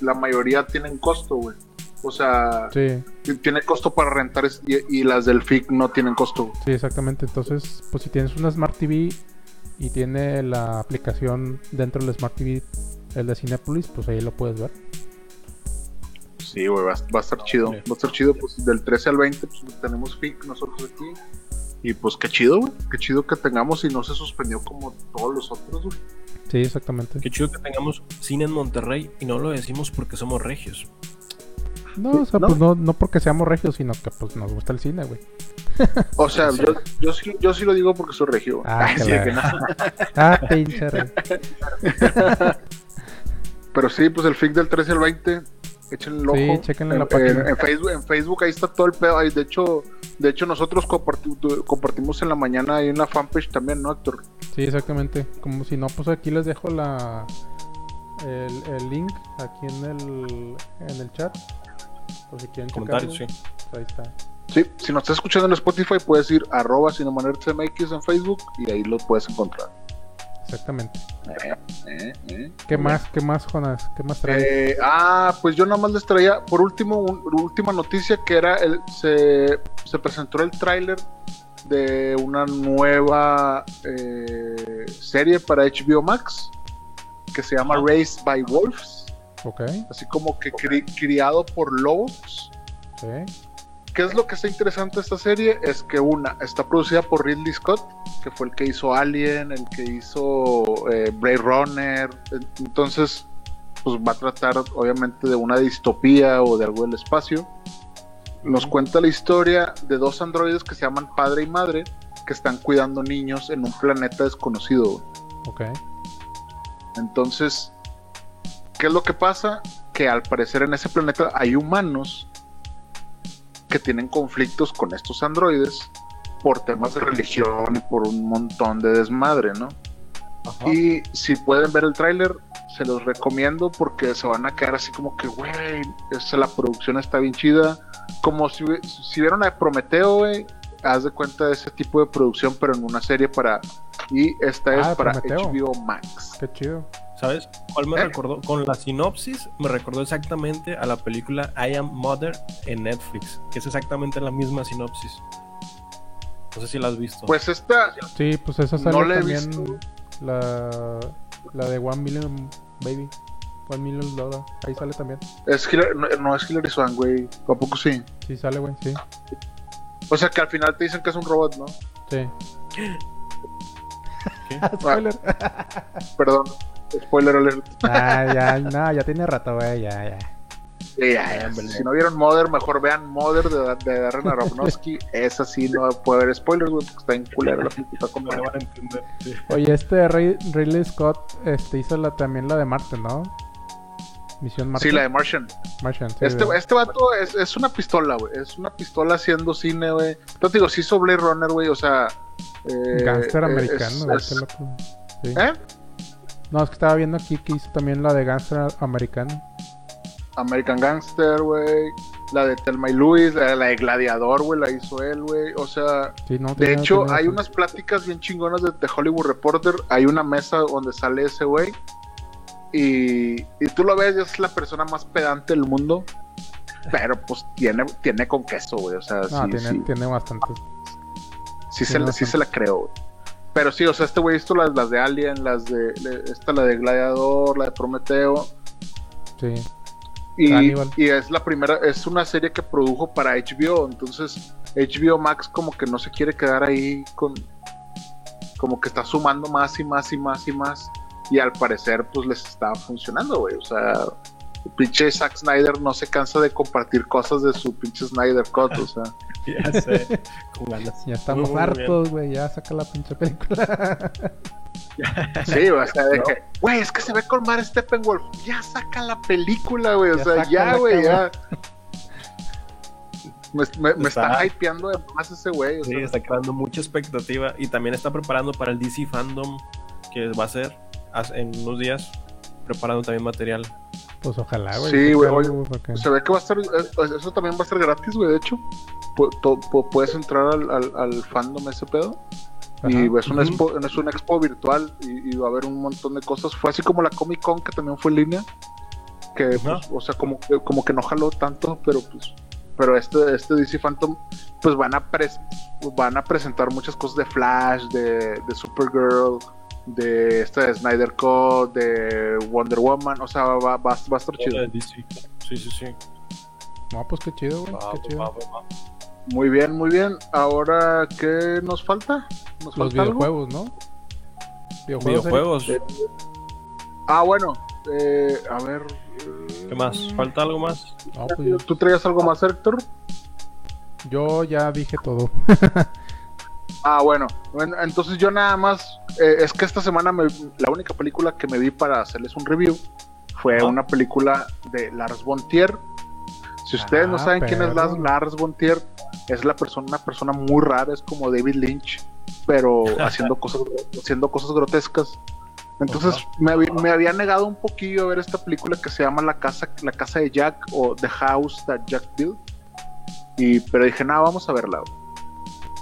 la mayoría tienen costo, güey. O sea, Sí, tiene costo para rentar es- y, y las del FIC no tienen costo. güey. sí, exactamente. Entonces, pues si tienes una Smart TV y tiene la aplicación dentro del Smart TV, el de Cinepolis, pues ahí lo puedes ver. Sí, güey, va, va a estar chido. Va a estar chido, pues del 13 al 20 pues, tenemos FIC nosotros aquí. Y pues qué chido, güey. Qué chido que tengamos y no se suspendió como todos los otros, güey. Sí, exactamente. Qué chido que tengamos cine en Monterrey y no lo decimos porque somos regios. No, o sea, ¿No? pues no, no porque seamos regios, sino que pues nos gusta el cine, güey. O sea, yo, yo, sí, yo sí lo digo porque soy regio. Ah, Ay, que sí, la- que no. Ah, pinche. Pero sí, pues el FIC del 13 al 20, échenle el ojo. Sí, en, la página. en- en Facebook, en Facebook ahí está todo el pedo. Ahí, de hecho, de hecho nosotros comparti- compartimos en la mañana ahí en la fanpage también, ¿no, Héctor? Sí, exactamente. Como si no, pues aquí les dejo la el, el link aquí en el en el chat. Por si quieren Comentarios, sí. pues ahí está. Sí, si nos estás escuchando en Spotify, puedes ir arroba en Facebook y ahí lo puedes encontrar. Exactamente. Eh, eh, eh. ¿Qué Muy más? ¿Qué más, Jonas? ¿Qué más traes? Eh, ah, pues yo nada más les traía, por último, un- última noticia que era, el, se, se presentó el tráiler de una nueva eh, serie para HBO Max que se llama Raised by Wolves, ok. así como que cri- criado por lobos. Sí. ¿Qué es lo que está interesante de esta serie? Es que una, está producida por Ridley Scott, que fue el que hizo Alien, el que hizo eh, Blade Runner. Entonces, pues va a tratar obviamente de una distopía o de algo del espacio. Nos cuenta la historia de dos androides que se llaman padre y madre, que están cuidando niños en un planeta desconocido. Ok. Entonces, ¿qué es lo que pasa? Que al parecer en ese planeta hay humanos que tienen conflictos con estos androides por temas de religión y por un montón de desmadre, ¿no? Y si pueden ver el tráiler, se los recomiendo porque se van a quedar así como que, güey, la producción está bien chida. Como si, si vieron a Prometeo, güey, haz de cuenta de ese tipo de producción, pero en una serie para... Y esta es Ah, para Prometeo. HBO Max. Qué chido. ¿Sabes? ¿Cuál me ¿Eh? recordó? Con la sinopsis me recordó exactamente a la película I Am Mother en Netflix, que es exactamente la misma sinopsis. No sé si la has visto. Pues esta, Sí, pues esa No sale la he también visto. la la de One Million Baby. One Million Dollar. Ahí sale también. es no, no es Hilary Swank, güey. ¿A poco sí? Sí, sale, güey, sí. O sea que al final te dicen que es un robot, ¿no? Sí. ¿Qué? Spoiler. Perdón. Spoiler alert. ah, ya, no, ya tiene rato, güey, ya, ya. Sí, ya, ya. Si no vieron Mother, mejor vean Mother de, de Darren Aronofsky. Esa sí no puede haber spoilers, güey, porque está en culera la película. Como- No van a entender. sí. Oye, este Ray- Ridley Scott este, hizo la, también la de Marte, ¿no? Misión Marte. Sí, la de Martian. Martian, sí, Este, güey. este vato es, es una pistola, güey. Es una pistola haciendo cine, güey. Te digo, sí hizo Blade Runner, güey. O sea. Eh, Gangster es- americano, güey, es- qué loco. Sí. ¿Eh? No, es que estaba viendo aquí que hizo también la de Gangster americano. American Gangster, güey. la de Telma y Luis, la, de Gladiador, güey, la hizo él, güey. O sea, Sí, no, de hecho, hay unas pláticas bien chingonas de, de Hollywood Reporter. Hay una mesa donde sale ese güey. Y, y tú lo ves, es la persona más pedante del mundo. Pero pues tiene, tiene con queso, güey. O sea, No, sí, tiene, sí, tiene bastantes. sí, se, la- sí bastante. se la creo, güey. Pero sí, o sea, este güey hizo las, las de Alien, las de. esta, la de Gladiador, la de Prometeo. Sí. Y, y es la primera, es una serie que produjo para HBO, entonces HBO Max como que no se quiere quedar ahí con, como que está sumando más y más y más y más, y al parecer pues les está funcionando, güey, o sea, pinche Zack Snyder no se cansa de compartir cosas de su pinche Snyder Cut, o sea, Ya sé. Ya estamos Muy, hartos, güey. Ya saca la pinche película. sí, o sea, de que, güey, es que se ve con Mar Steppenwolf, ya saca la película, güey, o sea, ya, güey, ya. Me, me- me está, Está- hypeando de más ese güey, o Sí, sea, está creando mucha expectativa y también está preparando para el DC Fandom que va a ser en unos días, preparando también material. Pues ojalá, güey. Sí, güey, Se ve que va a estar, eh, eso también va a estar gratis, güey, de hecho. Pu- to- pu- Puedes entrar al, al, al fandom ese pedo y es una, expo, es una expo virtual y, y va a haber un montón de cosas. Fue así como la Comic Con que también fue en línea, que pues, o sea, como, que- como que no jaló tanto, pero pues pero este, este DC Phantom pues van a pres- van a presentar muchas cosas de Flash, de, de Supergirl, de esta de Snyder Code, de Wonder Woman, o sea, va, va, va a estar chido. Sí, sí, sí. No, pues qué chido, güey. Va, qué chido. va, va, va. Muy bien, muy bien. Ahora, ¿qué nos falta? ¿Nos Los falta algo? videojuegos, ¿no? Videojuegos. Eh, Ah, bueno. eh, a ver. eh, ¿Qué más? ¿Falta algo más? No, pues ¿Tú traías algo más, Héctor? yo ya dije todo. Ah, bueno. Entonces yo nada más. eh, es que esta semana me- la única película que me vi para hacerles un review fue una película de Lars von Trier. Si ustedes no Ah, saben quién es Lars. Lars von Trier, es la persona, una persona muy rara, es como David Lynch, pero haciendo cosas, haciendo cosas grotescas. Entonces me, había, me había negado un poquillo a ver esta película que se llama La casa, la casa de Jack o The House That Jack Built. Y, pero dije, nada, vamos a verla.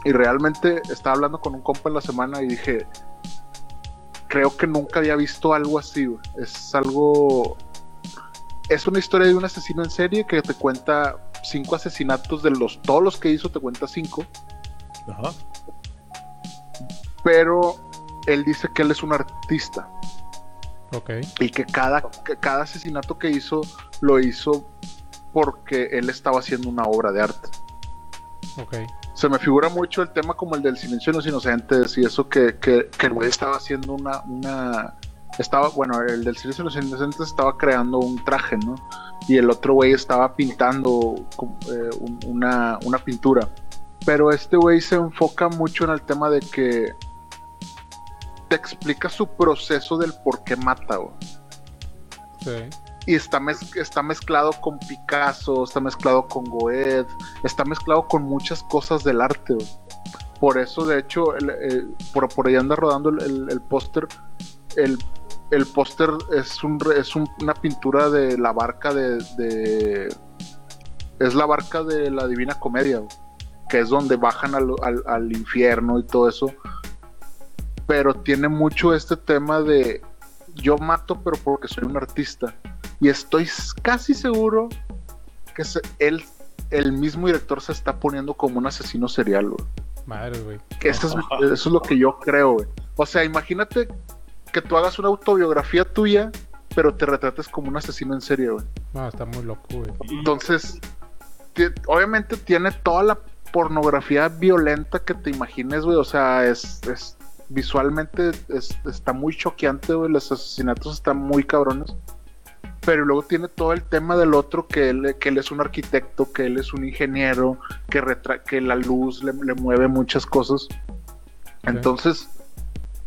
Y realmente estaba hablando con un compa en la semana y dije, creo que nunca había visto algo así. güey. Es algo... Es una historia de un asesino en serie que te cuenta cinco asesinatos de los todos los que hizo te cuenta cinco Ajá. pero él dice que él es un artista Ok. y que cada, que cada asesinato que hizo lo hizo porque él estaba haciendo una obra de arte. Ok. Se me figura mucho el tema como el del silencio de los inocentes y eso que, que, que el güey estaba haciendo una, una... Estaba, bueno, el del silencio de los inocentes estaba creando un traje, ¿no? Y el otro güey estaba pintando eh, un- una, una pintura. Pero este güey se enfoca mucho en el tema de que te explica su proceso del por qué mata, güey Sí. Y está, mez- está mezclado con Picasso, está mezclado con Goethe, está mezclado con muchas cosas del arte. Por eso, de hecho, por, por ahí anda rodando el, el- póster. El, póster es, un, es un- una pintura de la barca de, de- Es la barca de la Divina Comedia, que es donde bajan al- al infierno y todo eso. Pero tiene mucho este tema de yo mato, pero porque soy un artista. Y estoy casi seguro que se- él, el mismo director se está poniendo como un asesino serial, güey. Madre, güey. Que eso, es, eso es lo que yo creo, güey. O sea, imagínate que tú hagas una autobiografía tuya, pero te retrates como un asesino en serie, güey. No, está muy loco, güey. Entonces, obviamente tiene toda la pornografía violenta que te imagines, güey. O sea, es, es visualmente es- está muy choqueante, güey. Los asesinatos están muy cabrones. Pero luego tiene todo el tema del otro, que él, que él es un arquitecto, que él es un ingeniero, que, retra- que la luz le, le mueve muchas cosas. Entonces,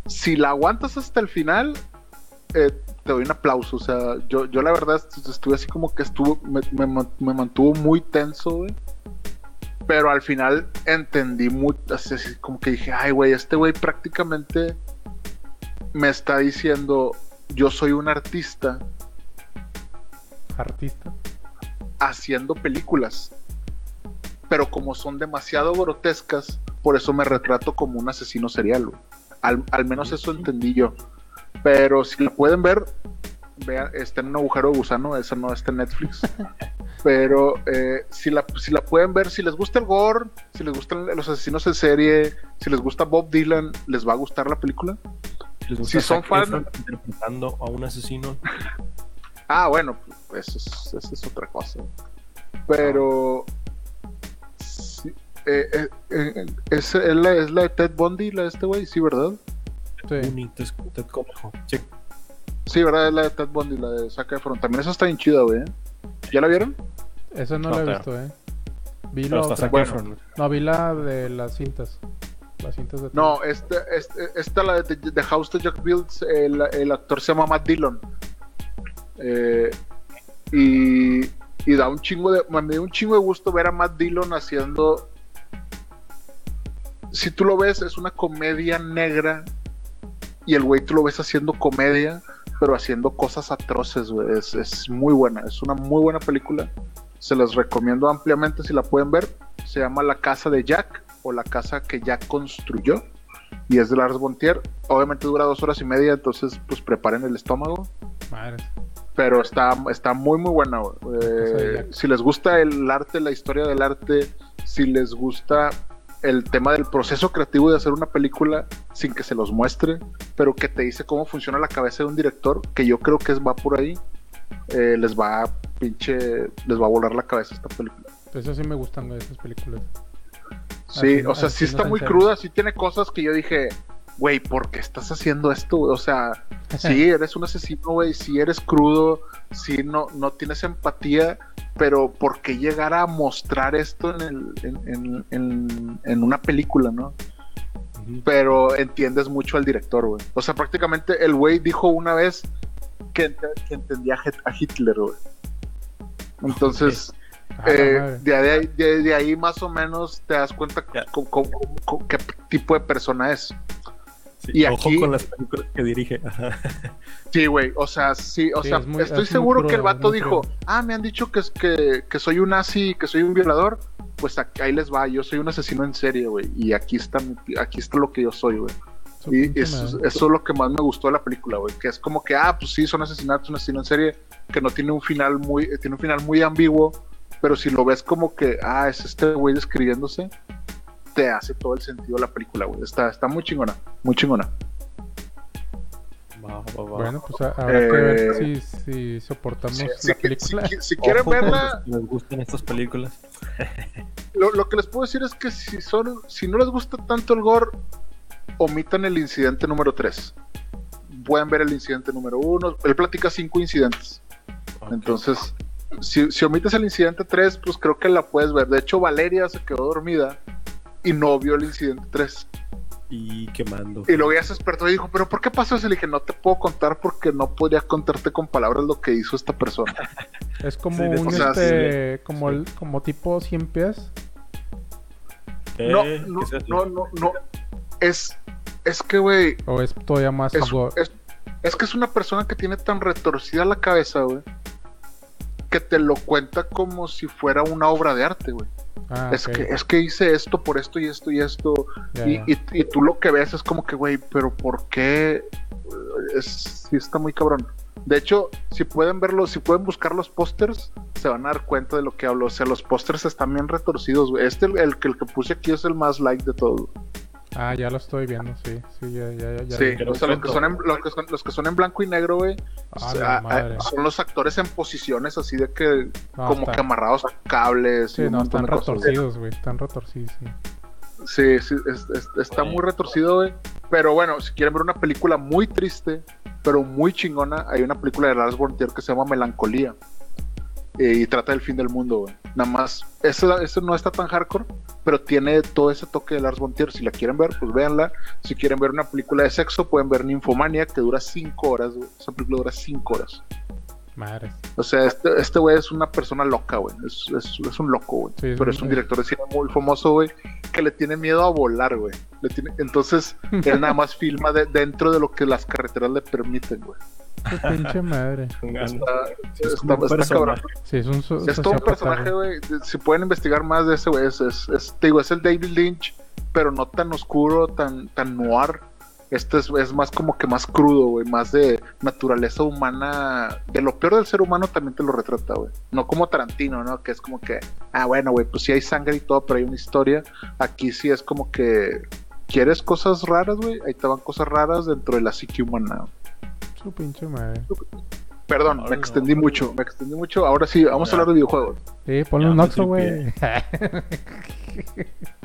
si la aguantas hasta el final, eh, te doy un aplauso. O sea, yo, yo la verdad est- estuve así como que estuvo, me, me man- me mantuvo muy tenso, güey. Pero al final entendí muy, así, así como que dije, ay, güey, este güey prácticamente me está diciendo, yo soy un artista, Artista. haciendo películas. Pero como son demasiado grotescas, por eso me retrato como un asesino serial. Al, al menos eso entendí yo. Pero si la pueden ver, vean, está en un agujero de gusano, esa no está en Netflix. Pero eh, si, la, si la pueden ver, si les gusta el gore, si les gustan los asesinos en serie, si les gusta Bob Dylan, les va a gustar la película. ¿Les Si son Zac fan- Efron interpretando a un asesino. Ah, bueno, pues eso es, eso es otra cosa. Pero. sí, eh, eh, eh, es, es la, es la de Ted Bundy, la de este güey, sí, ¿verdad? Sí. Ted Conejo. Sí. Sí, ¿verdad? Es la de Ted Bundy, la de Zac Efron. También esa está bien chida, güey. ¿Ya la vieron? Esa no, No, la he claro. visto, eh. Vi Pero la otra. Bueno. No, vi la de las cintas. Las cintas de No, este, este, esta, la de The House that Jack Builds, el, el actor se llama Matt Dillon. Eh, y, da un chingo de. Me dio un chingo de gusto ver a Matt Dillon haciendo. Si tú lo ves, es una comedia negra. Y el güey tú lo ves haciendo comedia, pero haciendo cosas atroces, güey. Es, es muy buena, es una muy buena película. Se las recomiendo ampliamente si la pueden ver. Se llama La Casa de Jack o La Casa que Jack construyó. Y es de Lars Bontier. Obviamente dura dos horas y media, entonces pues preparen el estómago. Madre. Pero está, está muy muy buena. de Eh, si les gusta el arte, la historia del arte, si les gusta el tema del proceso creativo de hacer una película sin que se los muestre, pero que te dice cómo funciona la cabeza de un director, que yo creo que es, va por ahí, eh, les va a pinche, les va a volar la cabeza esta película. Eso sí me gustan güey, esas películas. Sí, Así- o sea, así sí está muy cruda, sí tiene cosas que yo dije, güey, ¿por qué estás haciendo esto? O sea, sí, eres un asesino, güey, sí eres crudo, sí no, no tienes empatía, pero ¿por qué llegar a mostrar esto en, el, en, en- en- en una película, no? Pero entiendes mucho al director, güey. O sea, prácticamente el güey dijo una vez que, ent- que entendía a Hit- a Hitler, güey. Entonces... Ah, Eh, de, ahí, de- de ahí más o menos te das cuenta qué tipo de persona es. Sí, Y Ojo aquí- con las películas que dirige. Sí, güey, o sea, sí, o Sí, sea, es muy- estoy es seguro crudo, que el vato dijo, crudo. ah, me han dicho que, es- que, que soy un nazi, que soy un violador, pues aquí- ahí les va, yo soy un asesino en serie, güey, y aquí está, mi- aquí está lo que yo soy, güey. Y eso, eso es lo que más me gustó de la película, güey, que es como que, ah, pues sí, son asesinatos, un asesino en serie, que no tiene un final muy, tiene un final muy ambiguo, pero si lo ves como que, ah, es este güey describiéndose, te hace todo el sentido la película, güey. Está, está muy chingona, muy chingona. Bueno, pues a- habrá que ver Eh, si, si soportamos Si, la si- película. si- si quieren Ojo verla, Les gustan estas películas. lo, lo que les puedo decir es que si son, si no les gusta tanto el gore, omitan el incidente número 3. Pueden ver el incidente número 1. Él platica cinco incidentes. Ok. Entonces, si, si omites el incidente 3, pues creo que la puedes ver. De hecho, Valeria se quedó dormida y no vio el incidente 3. Y quemando. Y luego ya se despertó y dijo, pero ¿por qué pasó eso? Le dije, no te puedo contar porque no podría contarte con palabras lo que hizo esta persona. Es como Sí, un o sea, este, como sí. el, como tipo 100 pies. Eh, no, ¿qué no, no, no, no. Es, es que, güey, O es todavía más es, es- es que es una persona que tiene tan retorcida la cabeza, güey, que te lo cuenta como si fuera una obra de arte, güey. Ah, es, que, es que hice esto por esto y esto y esto. Y, ya. y- y tú lo que ves es como que, güey, pero ¿por qué? Es, sí está muy cabrón. De hecho, si pueden verlo, si pueden buscar los pósters, se van a dar cuenta de lo que hablo. O sea, los pósters están bien retorcidos, güey. Este, el, el que el que puse aquí es el más like de todos. Ah, ya lo estoy viendo, sí. Sí, ya, ya, ya. Sí, o sea, los que, son en, los, que son, los que son en blanco y negro, güey, Ah, o sea, son los actores en posiciones así de que, No, como está- que amarrados a cables. Sí, no, están retorcidos, güey. Están retorcidos. sí. Sí, sí, es- es- está muy retorcido, güey. Pero bueno, si quieren ver una película muy triste, pero muy chingona, hay una película de Lars von Trier que se llama Melancolía. Eh, y trata del fin del mundo, güey. Nada más, eso, eso no está tan hardcore, pero tiene todo ese toque de Lars von Trier. Si la quieren ver, pues véanla. Si quieren ver una película de sexo, pueden ver Ninfomania, que dura 5 horas. Esa película dura 5 horas. Madre. O sea, este este güey es una persona loca, güey. Es, es, es un loco, güey. Sí, Pero es un director de cine muy famoso, güey, que le tiene miedo a volar, güey. Le tiene- Entonces, él nada más filma de- dentro de lo que las carreteras le permiten, güey. Pinche madre. Está, Sí, es está- como un está personaje. cabrón. Sí, es un so- Es todo un personaje, güey. güey. Si pueden investigar más de ese, güey, es, es, es- te digo, es el David Lynch, pero no tan oscuro, tan, tan noir. Este es, es más como que más crudo, güey, más de naturaleza humana. De lo peor del ser humano también te lo retrata, güey. No como Tarantino, ¿no? Que es como que, ah, bueno, güey, pues sí hay sangre y todo, pero hay una historia. Aquí sí es como que, ¿quieres cosas raras, güey? Ahí te van cosas raras dentro de la psique humana. Su pinche madre. Perdón, me no. extendí mucho, me extendí mucho. Ahora sí, vamos a hablar de videojuegos. Sí, ponle Ya un oxo, güey.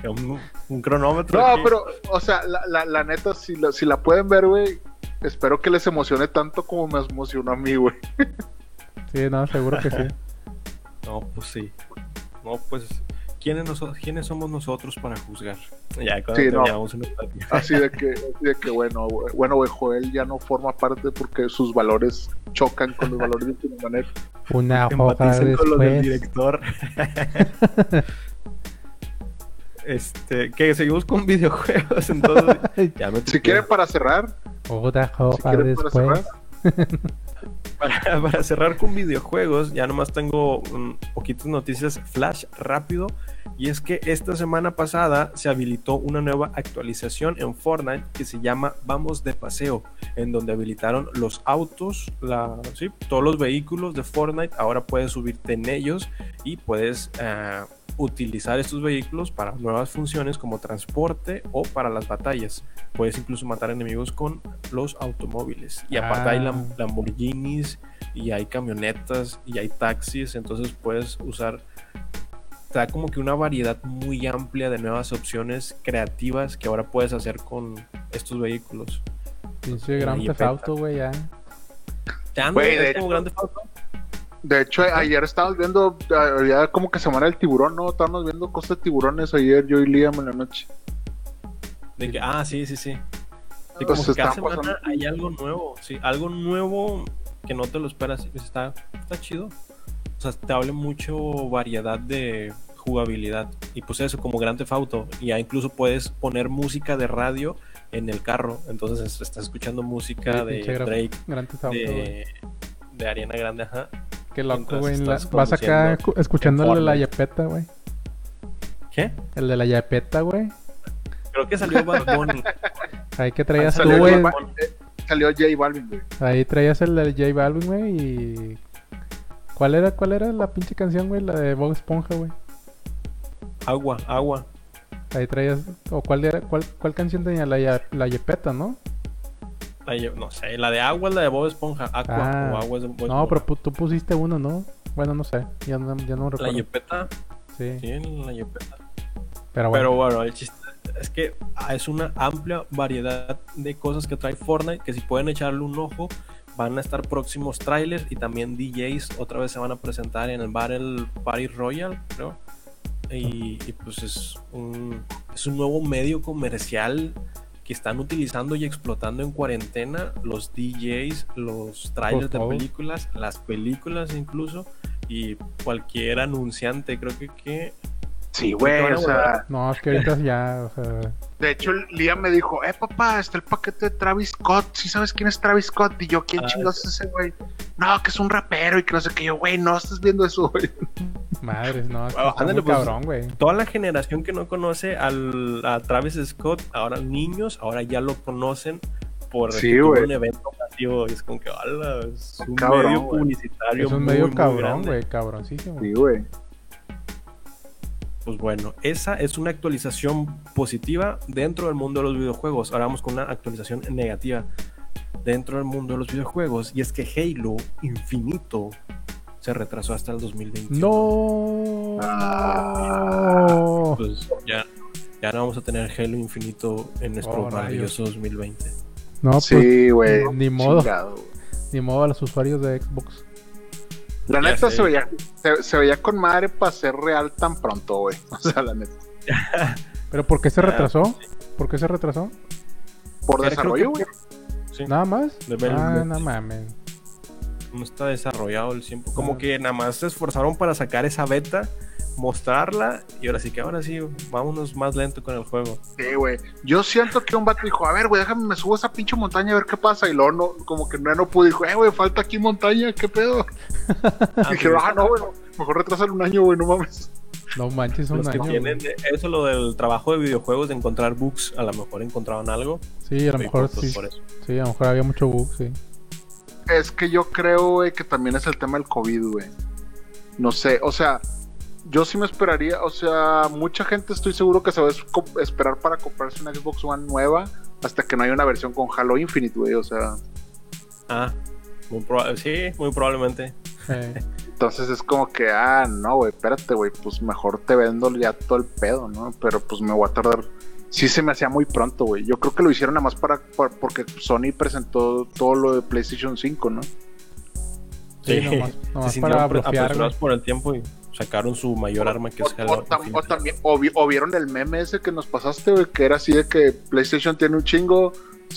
Un, un cronómetro. No, aquí. pero, o sea, la, la, la neta, si la, si la pueden ver, güey, espero que les emocione tanto como me emocionó a mí, güey. sí, no, seguro que sí. No, pues sí. No, pues. ¿Quiénes, noso- ¿Quiénes somos nosotros para juzgar? Ya, cuando Sí, no. terminamos una plática. Así de que, así de que bueno, bueno, Joel ya no forma parte porque sus valores chocan con los valores de Cinemanet. Una hoja Empaticen con los del después. director. este, que seguimos con videojuegos, entonces. Ya me Si quieren para cerrar, Otra si hoja quieren para después. cerrar, Para, cerrar con videojuegos, ya nomás tengo un poquitas noticias flash rápido. Y es que esta semana pasada se habilitó una nueva actualización en Fortnite que se llama Vamos de Paseo, en donde habilitaron los autos, todos los vehículos de Fortnite. Ahora puedes subirte en ellos y puedes eh, utilizar estos vehículos para nuevas funciones como transporte o para las batallas. Puedes incluso matar enemigos con los automóviles. Y aparte hay Ah. Lam- Lamborghinis y hay camionetas y hay taxis, entonces puedes usar te da como que una variedad muy amplia de nuevas opciones creativas que ahora puedes hacer con estos vehículos. Pinche gran Ahí Theft. Auto, güey, ya. Güey, de ¿Es como hecho- Grand Theft Auto? De hecho, ayer estábamos viendo, ya como que semana del tiburón, ¿no? Estábamos viendo cosas de tiburones ayer, yo y Liam en la noche. De que, ah, sí, sí, sí. Pues como que cada semana pasando- hay algo nuevo, sí, algo nuevo que no te lo esperas, y pues está, está chido. O sea, te habla mucho variedad de jugabilidad. Y pues eso, como Grand Theft Auto. Y ya incluso puedes poner música de radio en el carro. Entonces es- estás escuchando música Sí, de Drake, Gran Theft Auto, güey. de, de Ariana Grande, ajá. Qué loco, güey. Vas acá escuchando el de la yapeta, güey. ¿Qué? El de la yapeta, güey. Creo que salió Bad Bunny. Ahí que traías tú, Salió güey. Salió J Balvin, güey. Ahí traías el de J Balvin, güey. Y. ¿Cuál era, ¿Cuál era la pinche canción, güey? La de Bob Esponja, güey. Agua, agua. Ahí traías. ¿O cuál era? ¿Cuál, cuál canción tenía? La, la yapeta, ¿no? La lle- no sé, la de agua es la de Bob Esponja. Aqua Ah, o agua es de Bob No, pero tú pusiste uno, ¿no? Bueno, no sé. Ya no, ya no La recuerdo. yepeta. Sí. Sí, la yepeta. Pero bueno. Pero bueno, el chiste es que ah, es una amplia variedad de cosas que trae Fortnite que si pueden echarle un ojo van a estar próximos trailers y también DJs otra vez se van a presentar en el Battle Party Royal, creo. Y, y, pues es un, es un nuevo medio comercial que están utilizando y explotando en cuarentena los DJs, los trailers de películas, las películas incluso y cualquier anunciante, creo que, que Sí, güey, o sea, No, es que ahorita ya, o sea. de hecho Liam me dijo, eh papá, está el paquete de Travis Scott, ¿sí sabes quién es Travis Scott? Y yo, ¿quién Ah, chingados es ese güey? No, que es un rapero y que no sé qué, yo, güey, no estás viendo eso, güey. Madres, no, es que ándale, pues. cabrón, güey. toda la generación que no conoce al, a Travis Scott, ahora niños, ahora ya lo conocen por Sí, un evento masivo. Es como que, "Ala, es un Cabrón, medio güey. publicitario. Es un muy, medio cabrón, grande". güey, cabroncísimo. Sí, güey. Pues bueno, esa es una actualización positiva dentro del mundo de los videojuegos. Ahora vamos con una actualización negativa dentro del mundo de los videojuegos. Y es que Halo Infinito se retrasó hasta el 2021. No. Ah. Pues ya, ya no vamos a tener Halo Infinito en nuestro Oh, maravilloso 2020. No, pues Sí, güey. ni modo. chingado, ni modo a los usuarios de Xbox. La Ya neta se veía, se, se veía con madre para ser real tan pronto, güey. O sea, la neta. ¿Pero por qué se retrasó? ¿Por qué se retrasó? Por desarrollo, güey. que- Sí, ¿Nada más? Ah, no mames. no está desarrollado el tiempo. Como Ah. que nada más se esforzaron para sacar esa beta, mostrarla y ahora sí que ahora sí, vámonos más lento con el juego. Sí, güey. Yo siento que un vato dijo, a ver, güey, déjame, me subo a esa pinche montaña a ver qué pasa. Y luego no, como que no, no pudo. Dijo, eh, güey, falta aquí montaña, ¿qué pedo? Ah, dije, ah, no, güey, mejor retrasar un año, güey, no mames. No manches, un los que tienen eso lo del trabajo de videojuegos de encontrar bugs, a lo mejor encontraban algo. Sí, a lo y mejor pues, sí. por eso. Sí, a lo mejor había mucho bug, sí. Es que yo creo, güey, que también es el tema del COVID, güey. No sé, o sea, yo sí me esperaría, o sea, mucha gente estoy seguro que se va a esperar para comprarse una Xbox One nueva hasta que no haya una versión con Halo Infinite, güey, o sea, Ah, muy sí, muy probablemente. Entonces es como que, ah, no, güey, espérate, güey, pues mejor te vendo ya todo el pedo, ¿no? Pero pues me voy a tardar. Sí se me hacía muy pronto, güey. Yo creo que lo hicieron nada más para, para- porque Sony presentó todo lo de PlayStation 5, ¿no? Sí, nomás- se nomás sintieron para bloquear, por el tiempo y sacaron su mayor arma que O, es Halo o también, o, vi- o vieron el meme ese que nos pasaste, güey, que era así de que PlayStation tiene un chingo,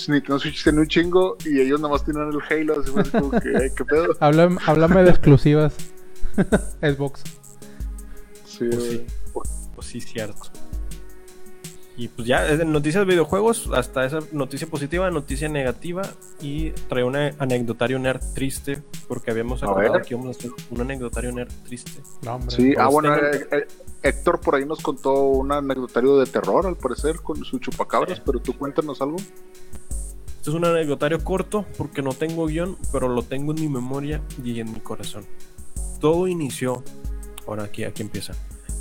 Nintendo Switch tiene un chingo, y ellos nomás tienen el Halo, así fue así como que, "Ay, ¿qué pedo? Háblame, háblame de exclusivas. Xbox. Sí, Pues sí, pues sí, cierto. Y pues ya, noticias de videojuegos, hasta esa noticia positiva, noticia negativa. Y trae un anecdotario nerd triste, porque habíamos acordado que íbamos a hacer un anecdotario nerd triste. No, hombre. Sí, ah, Todos bueno, eh, eh, Héctor por ahí nos contó un anecdotario de terror, al parecer, con su chupacabras, Sí. pero tú cuéntanos algo. Este es un anecdotario corto, porque no tengo guion, pero lo tengo en mi memoria y en mi corazón. Todo inició, ahora aquí, aquí empieza.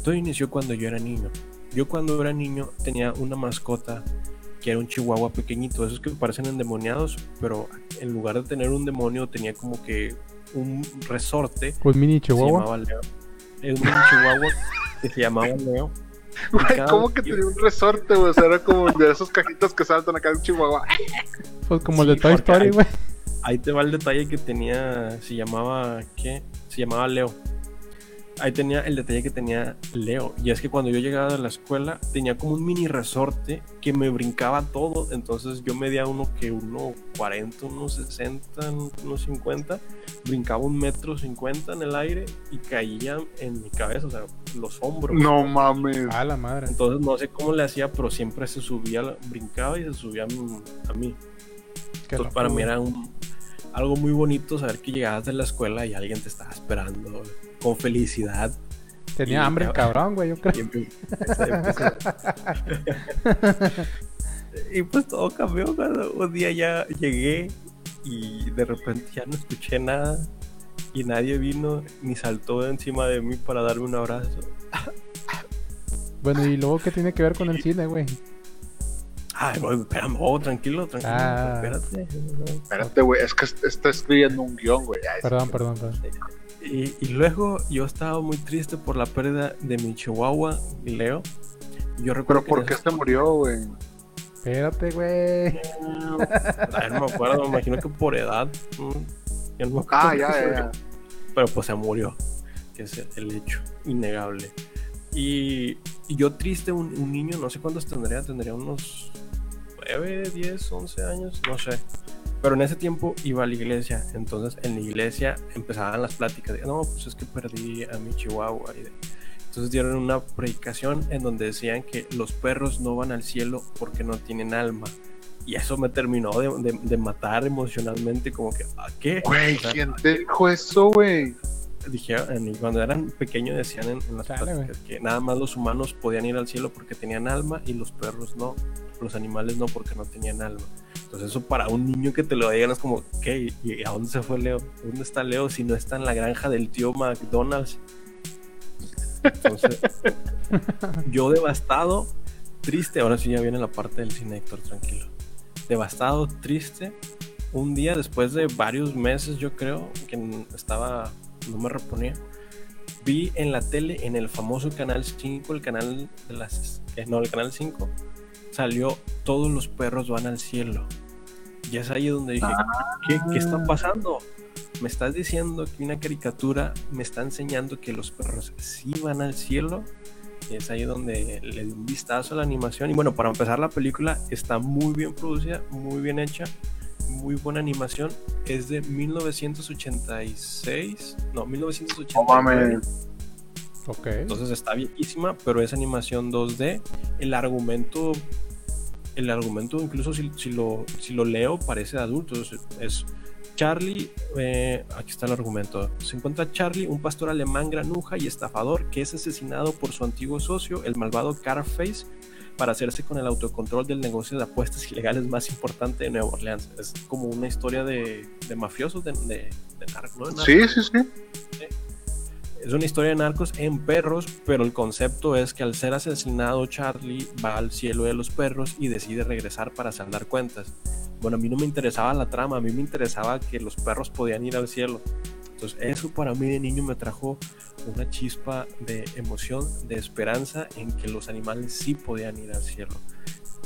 Todo inició cuando yo era niño. Yo cuando era niño tenía una mascota que era un chihuahua pequeñito, esos que parecen endemoniados, pero en lugar de tener un demonio tenía como que un resorte. Un mini que Se chihuahua. llamaba Leo. Era un chihuahua que se llamaba Leo. Güey, ¿cómo que tenía un resorte, güey? O sea, era como de esas cajitas que saltan acá en Chihuahua. Pues como el de Toy Story, güey. Ahí te va el detalle que tenía, se llamaba, ¿qué? Se llamaba Leo. Ahí tenía el detalle que tenía Leo. Y es que cuando yo llegaba de la escuela tenía como un mini resorte que me brincaba todo. Entonces yo medía uno que uno 40, unos 60, unos 50. Brincaba un metro 50 en el aire y caía en mi cabeza, o sea, los hombros. No mames. A la madre. Entonces no sé cómo le hacía, pero siempre se subía, brincaba y se subía a mí. a mí. Entonces, para mí era un- algo muy bonito saber que llegabas de la escuela y alguien te estaba esperando con felicidad. Tenía y- hambre el cabrón, güey, yo creo. Y, empe- y pues todo cambió cuando un día ya llegué y de repente ya no escuché nada y nadie vino ni saltó encima de mí para darme un abrazo. Bueno, y luego, ¿qué tiene que ver con el cine, güey? Ay, güey, espérame, oh, tranquilo, tranquilo, Ah. espérate. Espérate, güey, es que est- está escribiendo un guion, güey. Perdón, perdón, perdón. Y, y luego yo estaba muy triste por la pérdida de mi chihuahua, Leo. Yo recuerdo Pero ¿por qué se murió, güey? Espérate, güey. esa- Ay, no me acuerdo, me imagino que por edad. yo no me acuerdo. Ah, ya, ya, ya. Pero pues se murió, que es el- el hecho innegable. Y, y yo triste, un, un niño, no sé cuántos tendría, tendría unos 9, 10, 11 años, no sé. Pero en ese tiempo iba a la iglesia, entonces en la iglesia empezaban las pláticas de, no, pues es que perdí a mi chihuahua. y de- entonces dieron una predicación en donde decían que los perros no van al cielo porque no tienen alma. Y eso me terminó de, de- de matar emocionalmente, como que, ¿a qué? Güey, O sea, ¿quién te dijo eso, güey? dijeron, cuando eran pequeños decían en, en las Chale, pláticas que nada más los humanos podían ir al cielo porque tenían alma y los perros no, los animales no porque no tenían alma. Entonces eso para un niño que te lo digan es como, ¿qué? ¿Y a dónde se fue Leo? ¿Dónde está Leo si no está en la granja del tío McDonald's? Entonces, yo devastado, triste, ahora sí ya viene la parte del cine, Héctor, tranquilo. Devastado, triste, un día después de varios meses, yo creo, que estaba, no me reponía, vi en la tele, en el famoso canal 5, el canal de las, eh, no, el canal 5, salió Todos los perros van al cielo. Y es ahí donde dije, ¿qué, qué está pasando? Me estás diciendo que una caricatura me está enseñando que los perros sí van al cielo. Y es ahí donde le di un vistazo a la animación. Y bueno, para empezar, la película está muy bien producida, muy bien hecha, muy buena animación. Es de 1986, no, 1989. No Entonces está viejísima, pero es animación 2D. El argumento, el argumento incluso si, si lo, si lo leo parece de adultos. Es Charlie, eh, aquí está el argumento. Se encuentra Charlie, un pastor alemán granuja y estafador que es asesinado por su antiguo socio, el malvado Carface, para hacerse con el autocontrol del negocio de apuestas ilegales más importante de Nueva Orleans. Es como una historia de, de mafiosos, de, de, de nar- ¿no? De Sí, narcos. sí, sí. Es una historia de narcos en perros, pero el concepto es que al ser asesinado Charlie va al cielo de los perros y decide regresar para saldar cuentas. Bueno, a mí no me interesaba la trama, a mí me interesaba que los perros podían ir al cielo. Entonces eso para mí de niño me trajo una chispa de emoción, de esperanza en que los animales sí podían ir al cielo.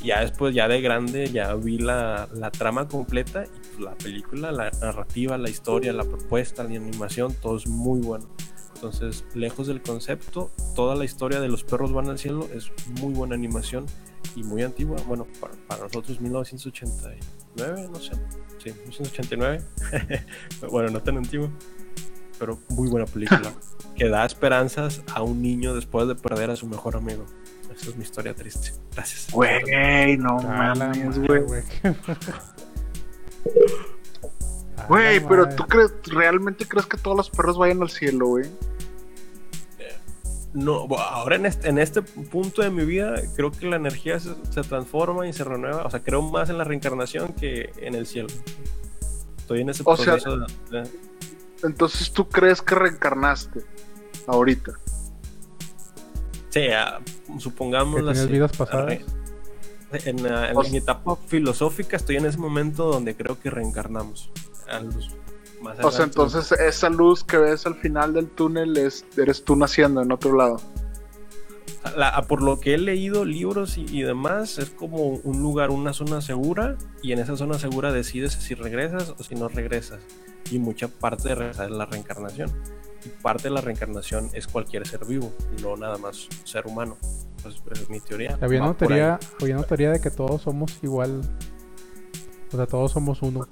Ya después, ya de grande, ya vi la, la trama completa y pues, la película, la narrativa, la historia, la propuesta, la animación, todo es muy bueno. Entonces, lejos del concepto, toda la historia de los perros van al cielo es muy buena animación y muy antigua. Bueno, para, para nosotros 1989, no sé. Sí, 1989. bueno, no tan antigua, pero muy buena película. que da esperanzas a un niño después de perder a su mejor amigo. Esa es mi historia triste. Gracias. Güey, no mames, güey. Güey, pero madre. tú crees, realmente crees que todos los perros vayan al cielo, güey. No, ahora en este, en este punto de mi vida creo que la energía se, se transforma y se renueva. O sea, creo más en la reencarnación que en el cielo. Estoy en ese O sea- proceso de- de- Entonces tú crees que reencarnaste ahorita. Sí, ah, supongamos así, vidas pasadas. re- En, sea- mi etapa filosófica estoy en ese momento donde creo que reencarnamos. A más O sea, entonces esa luz que ves al final del túnel es, eres tú naciendo en otro lado. La- por lo que he leído libros y, y demás, es como un lugar, una zona segura, y en esa zona segura decides si regresas o si no regresas. Y mucha parte de regresar es la reencarnación. Y parte de la reencarnación es cualquier ser vivo, no nada más ser humano. Pues, es mi teoría. Había una teoría, había una teoría de que todos somos igual. O sea, todos somos uno.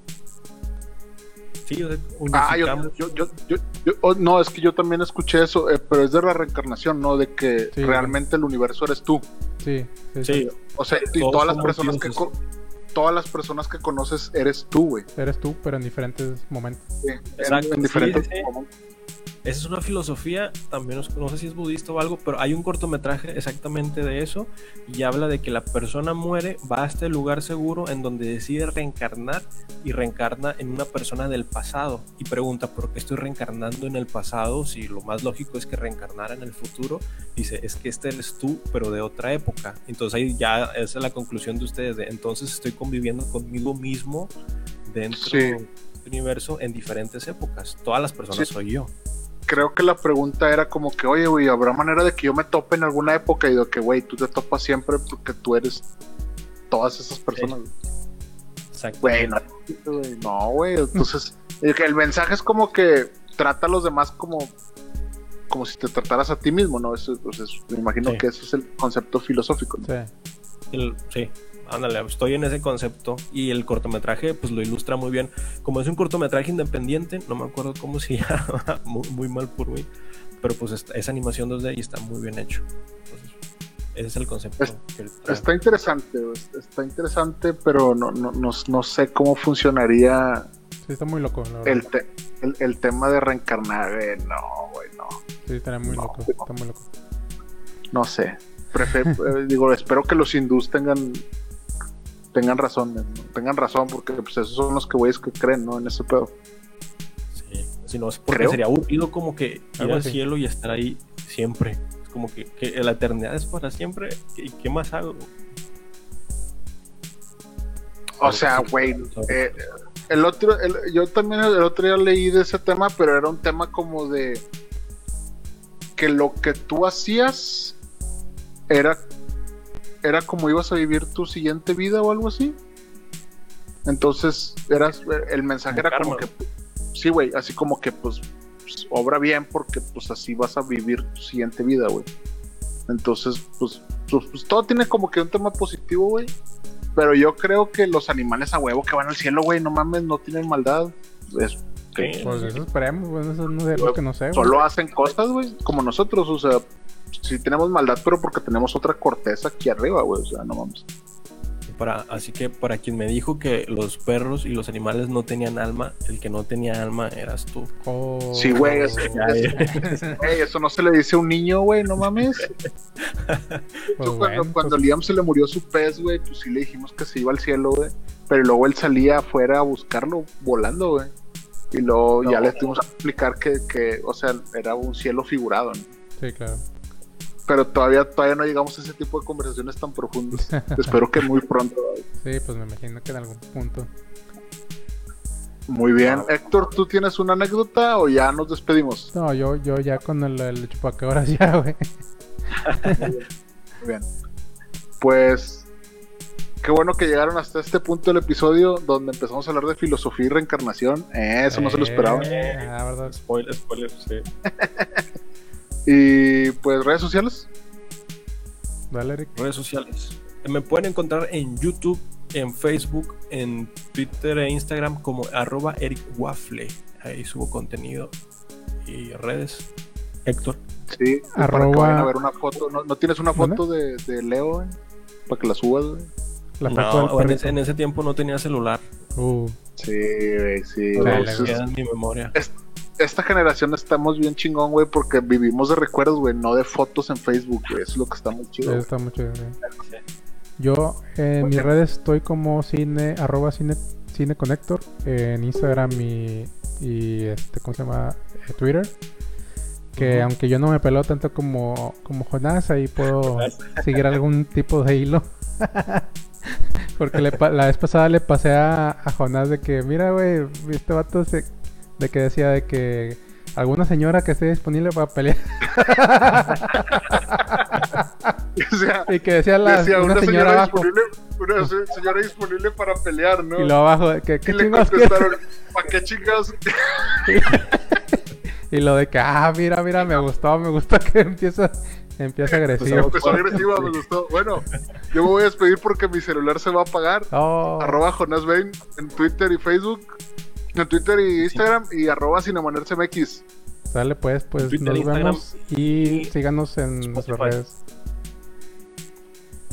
Sí, sea, Ah, yo, yo, yo, yo- yo- oh, no, es que yo también escuché eso, eh, pero es de la reencarnación, ¿no? De que Sí. realmente el universo eres tú. Sí, sí, O sea, y todas las personas que dioses. todas las personas que conoces eres tú, güey. Eres tú, pero en diferentes momentos. Sí, en- Exacto, en, diferentes sí, sí. momentos. Esa es una filosofía, también no- sé si es budista o algo, pero hay un cortometraje exactamente de eso y habla de que la persona muere, va a este lugar seguro en donde decide reencarnar y reencarna en una persona del pasado y pregunta por qué estoy reencarnando en el pasado si lo más lógico es que reencarnara en el futuro. Dice, es que este eres tú, pero de otra época. Entonces ahí ya esa es la conclusión de ustedes, de entonces estoy conviviendo conmigo mismo dentro Sí. del universo en diferentes épocas. Todas las personas Sí. soy yo. Creo que la pregunta era como que, oye, güey, ¿habrá manera de que yo me tope en alguna época? Y de que, güey, tú te topas siempre porque tú eres todas esas personas. Exacto. Güey, no, güey, no. Entonces, el, el mensaje es como que trata a los demás como, como si te trataras a ti mismo, ¿no? Eso, pues, eso- me imagino Sí. que ese es el concepto filosófico. ¿no? Sí. El- sí, ándale, estoy en ese concepto y el cortometraje pues lo ilustra muy bien. Como es un cortometraje independiente, no me acuerdo cómo se llama, muy, muy mal por mí, pero pues es, es animación 2D y está muy bien hecho. Entonces, ese es el concepto. Es- que trae. Está interesante, güey, está interesante, pero no, no, no, no sé cómo funcionaría Sí, está muy loco, la verdad. el, te- el, el tema de reencarnar. güey. No, güey, no. Sí, está muy No. loco. Está muy loco. No sé. Prefe- eh, digo, espero que los hindús tengan tengan razón, ¿no? tengan razón, porque pues esos son los que güeyes que creen, ¿no? En ese pedo. Sí, si no es porque Creo. sería aburrido como que ir al cielo y estar ahí siempre. Es como que, que la eternidad es para siempre. ¿Y qué más hago? O sea, güey, eh, el otro, el- yo también el otro día leí de ese tema, pero era un tema como de que lo que tú hacías era era como ibas a vivir tu siguiente vida o algo así. Entonces, eras el mensaje era como que sí, güey, así como que pues, pues, obra bien porque pues así vas a vivir tu siguiente vida, güey. Entonces, pues, pues, pues, todo tiene como que un tema positivo, güey. Pero yo creo que los animales a huevo que van al cielo, güey, no mames, no tienen maldad. Es Sí, Pues eso esperemos, bueno, eso no es lo que no sé. güey. Solo hacen cosas, güey, como nosotros, o sea, sí tenemos maldad, pero porque tenemos otra corteza aquí arriba, güey, o sea, no mames. Para, así que para quien me dijo que los perros y los animales no tenían alma, el que no tenía alma eras tú. Oh. Sí, güey, es- es- Ey, eso no se le dice a un niño, güey, no mames. Pues cuando, bueno, cuando pues, Liam se le murió su pez, güey, pues sí le dijimos que se iba al cielo, güey. Pero luego él salía afuera a buscarlo volando, güey. Y luego ya No. le tuvimos que explicar que, que, o sea, era un cielo figurado, ¿no? Sí, claro. Pero todavía, todavía no llegamos a ese tipo de conversaciones tan profundas. Espero que muy pronto. Sí, pues me imagino que en algún punto. Muy bien. Héctor, ¿tú tienes una anécdota o ya nos despedimos? No, yo, yo ya con el, el chupacabras ya, güey. Muy bien. Pues qué bueno que llegaron hasta este punto del episodio donde empezamos a hablar de filosofía y reencarnación. Eh, eso no se lo esperaba. Eh, la verdad. Spoiler, spoiler, sí. Y pues redes sociales. Dale, Eric. Redes sociales. Me pueden encontrar en YouTube, en Facebook, en Twitter e Instagram como arroba Eric Waffle. Ahí subo contenido y redes. Héctor. Sí. Para que Arroba- vayan a ver una foto. ¿No, no tienes una foto de, de Leo? Para que la subas, güey. La foto No, en, ese, en ese tiempo no tenía celular. Uh, Sí, güey, sí. Dale, es- Queda en mi memoria. Esta generación estamos bien chingón, güey, porque vivimos de recuerdos, güey, no de fotos en Facebook, güey. Eso es lo que está muy chido. güey. está mucho bien. Yo en mis redes estoy como cine, arroba cine, cine conector, en Instagram y, y este, ¿cómo se llama? Eh, Twitter. Que aunque yo no me peleo tanto como, como Jonás, ahí puedo seguir algún tipo de hilo. Porque le pa- la vez pasada le pasé a, a Jonás de que, mira, güey, este vato se- de que decía de que alguna señora que esté disponible para pelear. O sea, y que decía, la, decía una, una, señora, señora, abajo. una se- señora disponible para pelear, ¿no? Y lo abajo, ¿qué Y le contestaron, ¿para qué chingados? Y lo de que, ah, mira, mira, me gustó, me gustó que empieza, empieza agresivo. Empezó agresiva, me gustó. Bueno, yo me voy a despedir porque mi celular se va a apagar. Oh, Arroba Jonas Bain en Twitter y Facebook. En Twitter y Instagram y arroba. Dale pues, pues Twitter, nos Instagram vemos y y síganos en nuestras Spotify. redes.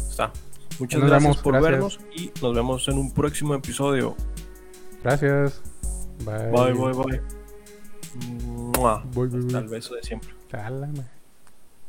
Está. Muchas Nos gracias vemos, por gracias. vernos y nos vemos en un próximo episodio. Gracias. Bye. Bye, bye, bye. Mua. Bye, bye, Hasta el beso de siempre. Cálame.